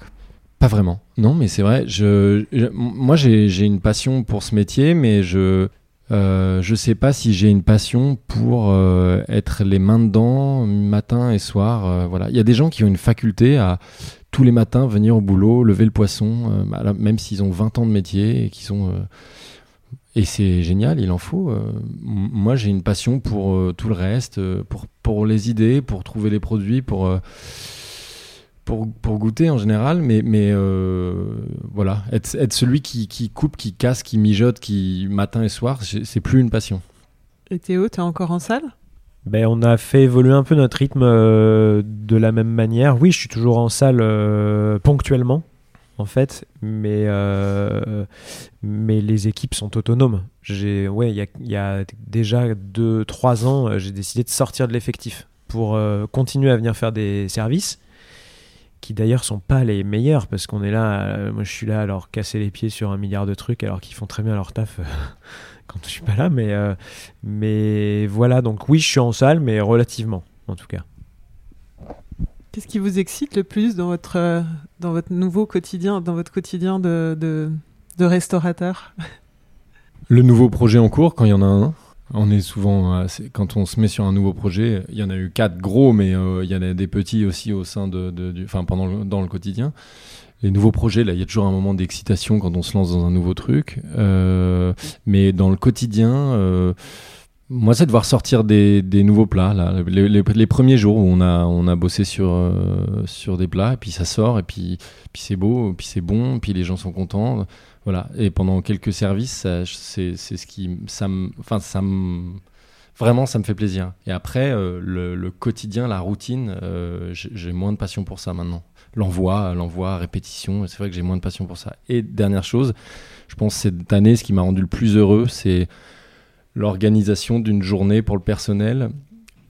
Pas vraiment. Non, mais c'est vrai. Je, moi, j'ai une passion pour ce métier, mais je euh, je sais pas si j'ai une passion pour euh, être les mains dedans matin et soir. Euh, voilà, il y a des gens qui ont une faculté à tous les matins venir au boulot, lever le poisson, même s'ils ont 20 ans de métier et qui sont et c'est génial, il en faut. moi, j'ai une passion pour tout le reste, pour pour les idées, pour trouver les produits, pour pour, pour, goûter en général, mais, mais euh, voilà, être, être celui qui, qui, coupe, qui casse, qui mijote, qui matin et soir, c'est plus une passion. Et Théo, tu es encore en salle? Ben, on a fait évoluer un peu notre rythme euh, de la même manière. Oui, je suis toujours en salle euh, ponctuellement, en fait, mais, mais les équipes sont autonomes. J'ai, ouais, il y a, y a, déjà 2-3 ans, j'ai décidé de sortir de l'effectif pour continuer à venir faire des services qui d'ailleurs sont pas les meilleurs parce qu'on est là, euh, moi je suis là à leur casser les pieds sur un milliard de trucs alors qu'ils font très bien leur taf euh, quand je suis pas là, mais, euh, mais voilà, donc oui je suis en salle, mais relativement en tout cas. Qu'est-ce qui vous excite le plus dans votre, dans votre nouveau quotidien, dans votre quotidien de, de, de restaurateur? Le nouveau projet en cours, quand il y en a un? On est souvent, euh, quand on se met sur un nouveau projet, il y en a eu quatre gros, mais euh, il y en a des petits aussi au sein de, du, enfin pendant dans le quotidien. Les nouveaux projets, là, il y a toujours un moment d'excitation quand on se lance dans un nouveau truc, euh, mais dans le quotidien. moi, c'est de voir sortir des, nouveaux plats. Là. Les, les, premiers jours où on a, on a bossé sur, sur des plats, et puis ça sort, et puis, puis c'est beau, puis c'est bon, puis les gens sont contents. Voilà. Et pendant quelques services, c'est ce qui. Ça enfin, ça Vraiment, ça me fait plaisir. Et après, euh, le, quotidien, la routine, euh, j'ai moins de passion pour ça maintenant. L'envoi, l'envoi, répétition, c'est vrai que j'ai moins de passion pour ça. Et dernière chose, je pense cette année, ce qui m'a rendu le plus heureux, c'est l'organisation d'une journée pour le personnel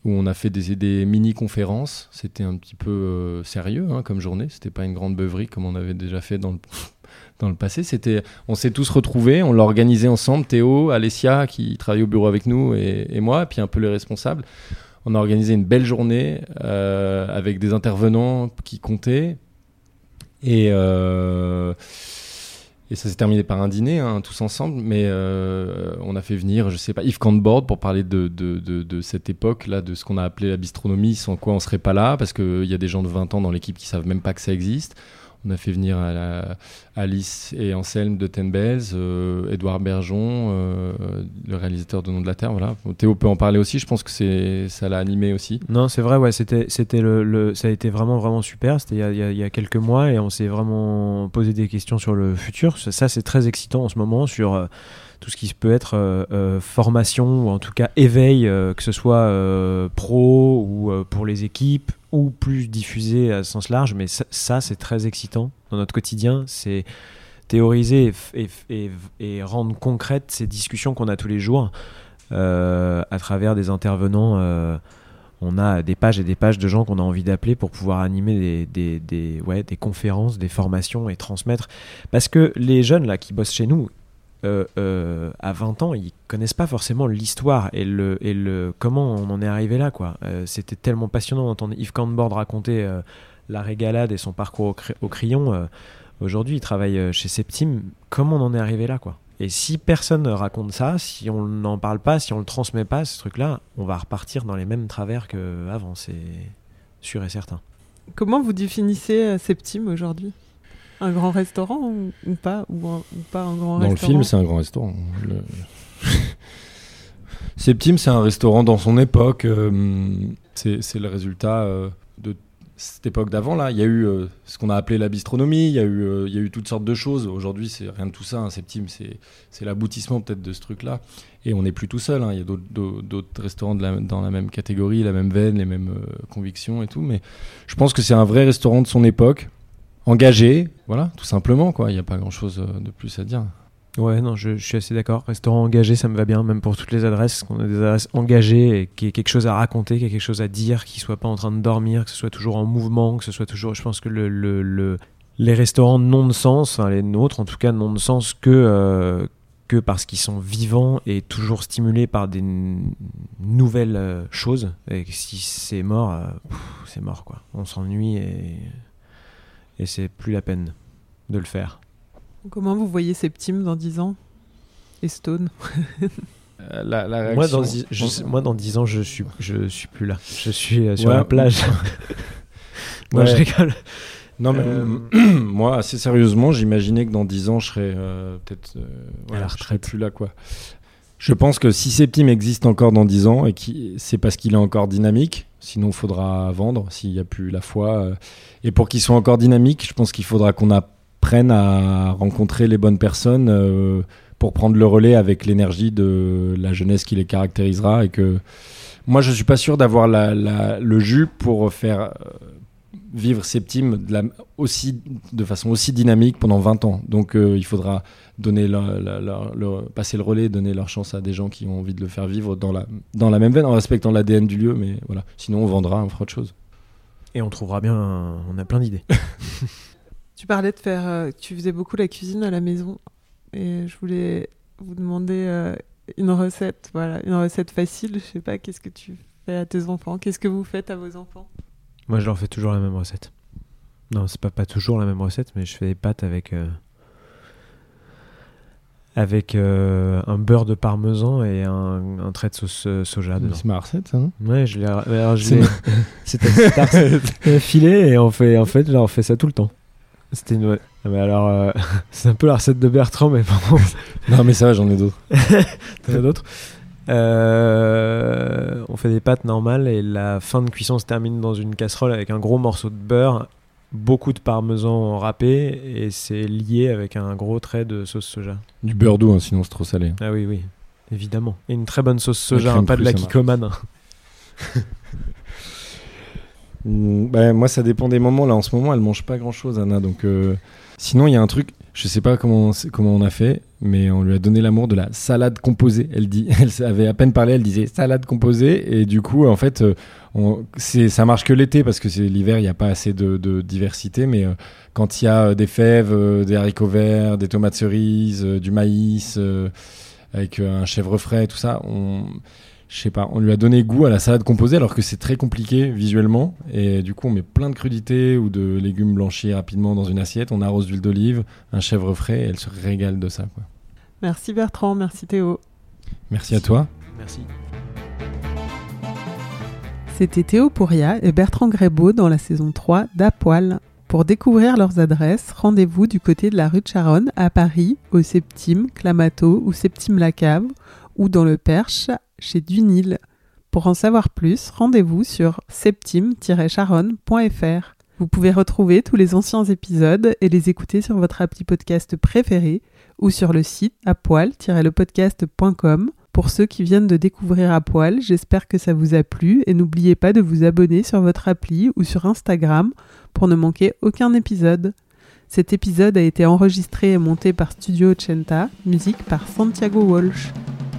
où on a fait des, mini-conférences. C'était un petit peu euh, sérieux hein, comme journée. C'était pas une grande beuverie comme on avait déjà fait dans le, dans le passé. C'était, on s'est tous retrouvés, on l'a organisé ensemble. Théo, Alessia qui travaille au bureau avec nous et, moi, puis un peu les responsables. On a organisé une belle journée euh, avec des intervenants qui comptaient et euh, et ça s'est terminé par un dîner, hein, tous ensemble, mais euh, on a fait venir, je sais pas, Yves Cantbord pour parler de, de, cette époque-là, de ce qu'on a appelé la bistronomie, sans quoi on serait pas là, parce qu'il y a des gens de 20 ans dans l'équipe qui savent même pas que ça existe. On a fait venir Alice et Anselme de Ten Bells, euh, Edouard Bergeon, euh, le réalisateur de Nom de la Terre. Voilà. Théo peut en parler aussi. Je pense que c'est ça l'a animé aussi. Non, c'est vrai, ouais, c'était, c'était le, ça a été vraiment, vraiment super. C'était il y a, quelques mois et on s'est vraiment posé des questions sur le futur. Ça, c'est très excitant en ce moment sur euh, tout ce qui peut être formation ou en tout cas éveil, que ce soit pro ou pour les équipes ou plus diffusé à sens large. Mais ça, c'est très excitant dans notre quotidien. C'est théoriser et rendre concrètes ces discussions qu'on a tous les jours euh, à travers des intervenants. euh, on a des pages et des pages de gens qu'on a envie d'appeler pour pouvoir animer des, des, des- ouais, des conférences, des formations et transmettre. Parce que les jeunes là qui bossent chez nous, euh, euh, à 20 ans, ils connaissent pas forcément l'histoire et le, et le comment on en est arrivé là. quoi. Euh, C'était tellement passionnant d'entendre Yves Cambord raconter la régalade et son parcours au, crayon. Aujourd'hui, il travaille chez Septime. Comment on en est arrivé là quoi? Et si personne ne raconte ça, si on n'en parle pas, si on le transmet pas, ce truc-là, on va repartir dans les mêmes travers qu'avant, c'est sûr et certain. Comment vous définissez Septime aujourd'hui? Un grand restaurant ou, ou pas ou, un- ou pas un grand Dans le film, c'est un grand restaurant. Le- Septime, c'est un restaurant dans son époque. euh, c'est le résultat euh, de cette époque d'avant. Là, il y a eu euh, ce qu'on a appelé la bistronomie. Il y a eu, il y a eu toutes sortes de choses. Aujourd'hui, c'est rien de tout ça. hein. Septime, c'est l'aboutissement peut-être de ce truc-là. Et on n'est plus tout seul. hein. Il y a d'autres- restaurants de la- dans la même catégorie, la même veine, les mêmes convictions et tout. Mais je pense que c'est un vrai restaurant de son époque, engagé. Voilà, tout simplement. quoi. Il n'y a pas grand-chose euh, de plus à dire. Ouais, non, je, suis assez d'accord. Restaurant engagé, ça me va bien, même pour toutes les adresses, qu'on a des adresses engagées et qu'il y ait quelque chose à raconter, qu'il y ait quelque chose à dire, qu'il soit pas en train de dormir, que ce soit toujours en mouvement, que ce soit toujours. Je pense que le, le- le- les restaurants n'ont de sens, enfin, les nôtres en tout cas, n'ont de sens que, euh, que parce qu'ils sont vivants et toujours stimulés par des nouvelles euh, choses. Et si c'est mort, c'est mort quoi. On s'ennuie et, et c'est plus la peine de le faire. Comment vous voyez Septime dans 10 ans? Et Stone Euh, la, la Moi dans, dix- je- moi, dans 10 ans, je suis, je suis plus là. Je suis euh, sur Ouais. la plage. non, Ouais. je rigole. Non, mais Euh, moi, assez sérieusement, j'imaginais que dans 10 ans, je serais euh, peut-être. euh, voilà, je serais plus là, quoi. Je pense que si Septime existe encore dans 10 ans, et qui, c'est parce qu'il est encore dynamique, sinon il faudra vendre s'il n'y a plus la foi. euh, et pour qu'il soit encore dynamique, je pense qu'il faudra qu'on apprenne à rencontrer les bonnes personnes euh, pour prendre le relais avec l'énergie de la jeunesse qui les caractérisera. Et que moi, je suis pas sûr d'avoir le jus pour faire. euh, vivre Septime de, aussi, de façon aussi dynamique pendant 20 ans. Donc il faudra donner leur- leur- leur- leur- passer le relais, donner leur chance à des gens qui ont envie de le faire vivre dans la, dans la même veine, en respectant l'ADN du lieu. Mais voilà, sinon on vendra, on fera autre chose. Et on trouvera bien. un- On a plein d'idées. Tu parlais de faire. euh, tu faisais beaucoup la cuisine à la maison. Et je voulais vous demander euh, une recette. Voilà, une recette facile. Je sais pas, qu'est-ce que tu fais à tes enfants? Qu'est-ce que vous faites à vos enfants? Moi, je leur fais toujours la même recette. Non, c'est pas, pas toujours la même recette, mais je fais des pâtes avec. euh, avec euh, un beurre de parmesan et un, un trait de sauce euh, soja dedans. C'est ma recette, ça, non? Ouais, je l'ai c'était c'était filé et on fait en fait là on fait ça tout le temps. C'était une. Ah, mais alors euh, c'est un peu la recette de Bertrand mais pardon, Non, mais ça va, j'en ai d'autres. t'en as d'autres? Euh, on fait des pâtes normales et la fin de cuisson se termine dans une casserole avec un gros morceau de beurre, beaucoup de parmesan râpé et c'est lié avec un gros trait de sauce soja. Du beurre doux, hein, sinon c'est trop salé. Ah oui oui, évidemment. Et une très bonne sauce soja, hein, pas de la kikomane. Bah, moi, ça dépend des moments. Là, en ce moment, elle mange pas grand chose, Anna. Donc, euh, sinon, il y a un truc. Je sais pas comment, comment on a fait, mais on lui a donné l'amour de la salade composée. Elle dit, elle avait à peine parlé, elle disait salade composée, et du coup, en fait, euh, on, ça marche que l'été parce que c'est l'hiver, il n'y a pas assez de, diversité. Mais euh, quand il y a euh, des fèves, des haricots verts, des tomates cerises, du maïs, avec un chèvre frais, tout ça, on je sais pas, on lui a donné goût à la salade composée alors que c'est très compliqué visuellement et du coup on met plein de crudités ou de légumes blanchis rapidement dans une assiette, on arrose d'huile d'olive, un chèvre frais et elle se régale de ça quoi. Merci Bertrand, merci Théo. Merci à toi. Merci. C'était Théo Pouria et Bertrand Grébeau dans la saison 3 d'Apoil. Pour découvrir leurs adresses, rendez-vous du côté de la rue de Charonne à Paris, au Septime, Clamato ou Septime Lacave, ou dans le Perche, chez Dunil. Pour en savoir plus, rendez-vous sur septime-charonne.fr. Vous pouvez retrouver tous les anciens épisodes et les écouter sur votre appli podcast préféré ou sur le site à poil-lepodcast.com. Pour ceux qui viennent de découvrir à poil, j'espère que ça vous a plu et n'oubliez pas de vous abonner sur votre appli ou sur Instagram pour ne manquer aucun épisode. Cet épisode a été enregistré et monté par Studio Chenta, musique par Santiago Walsh.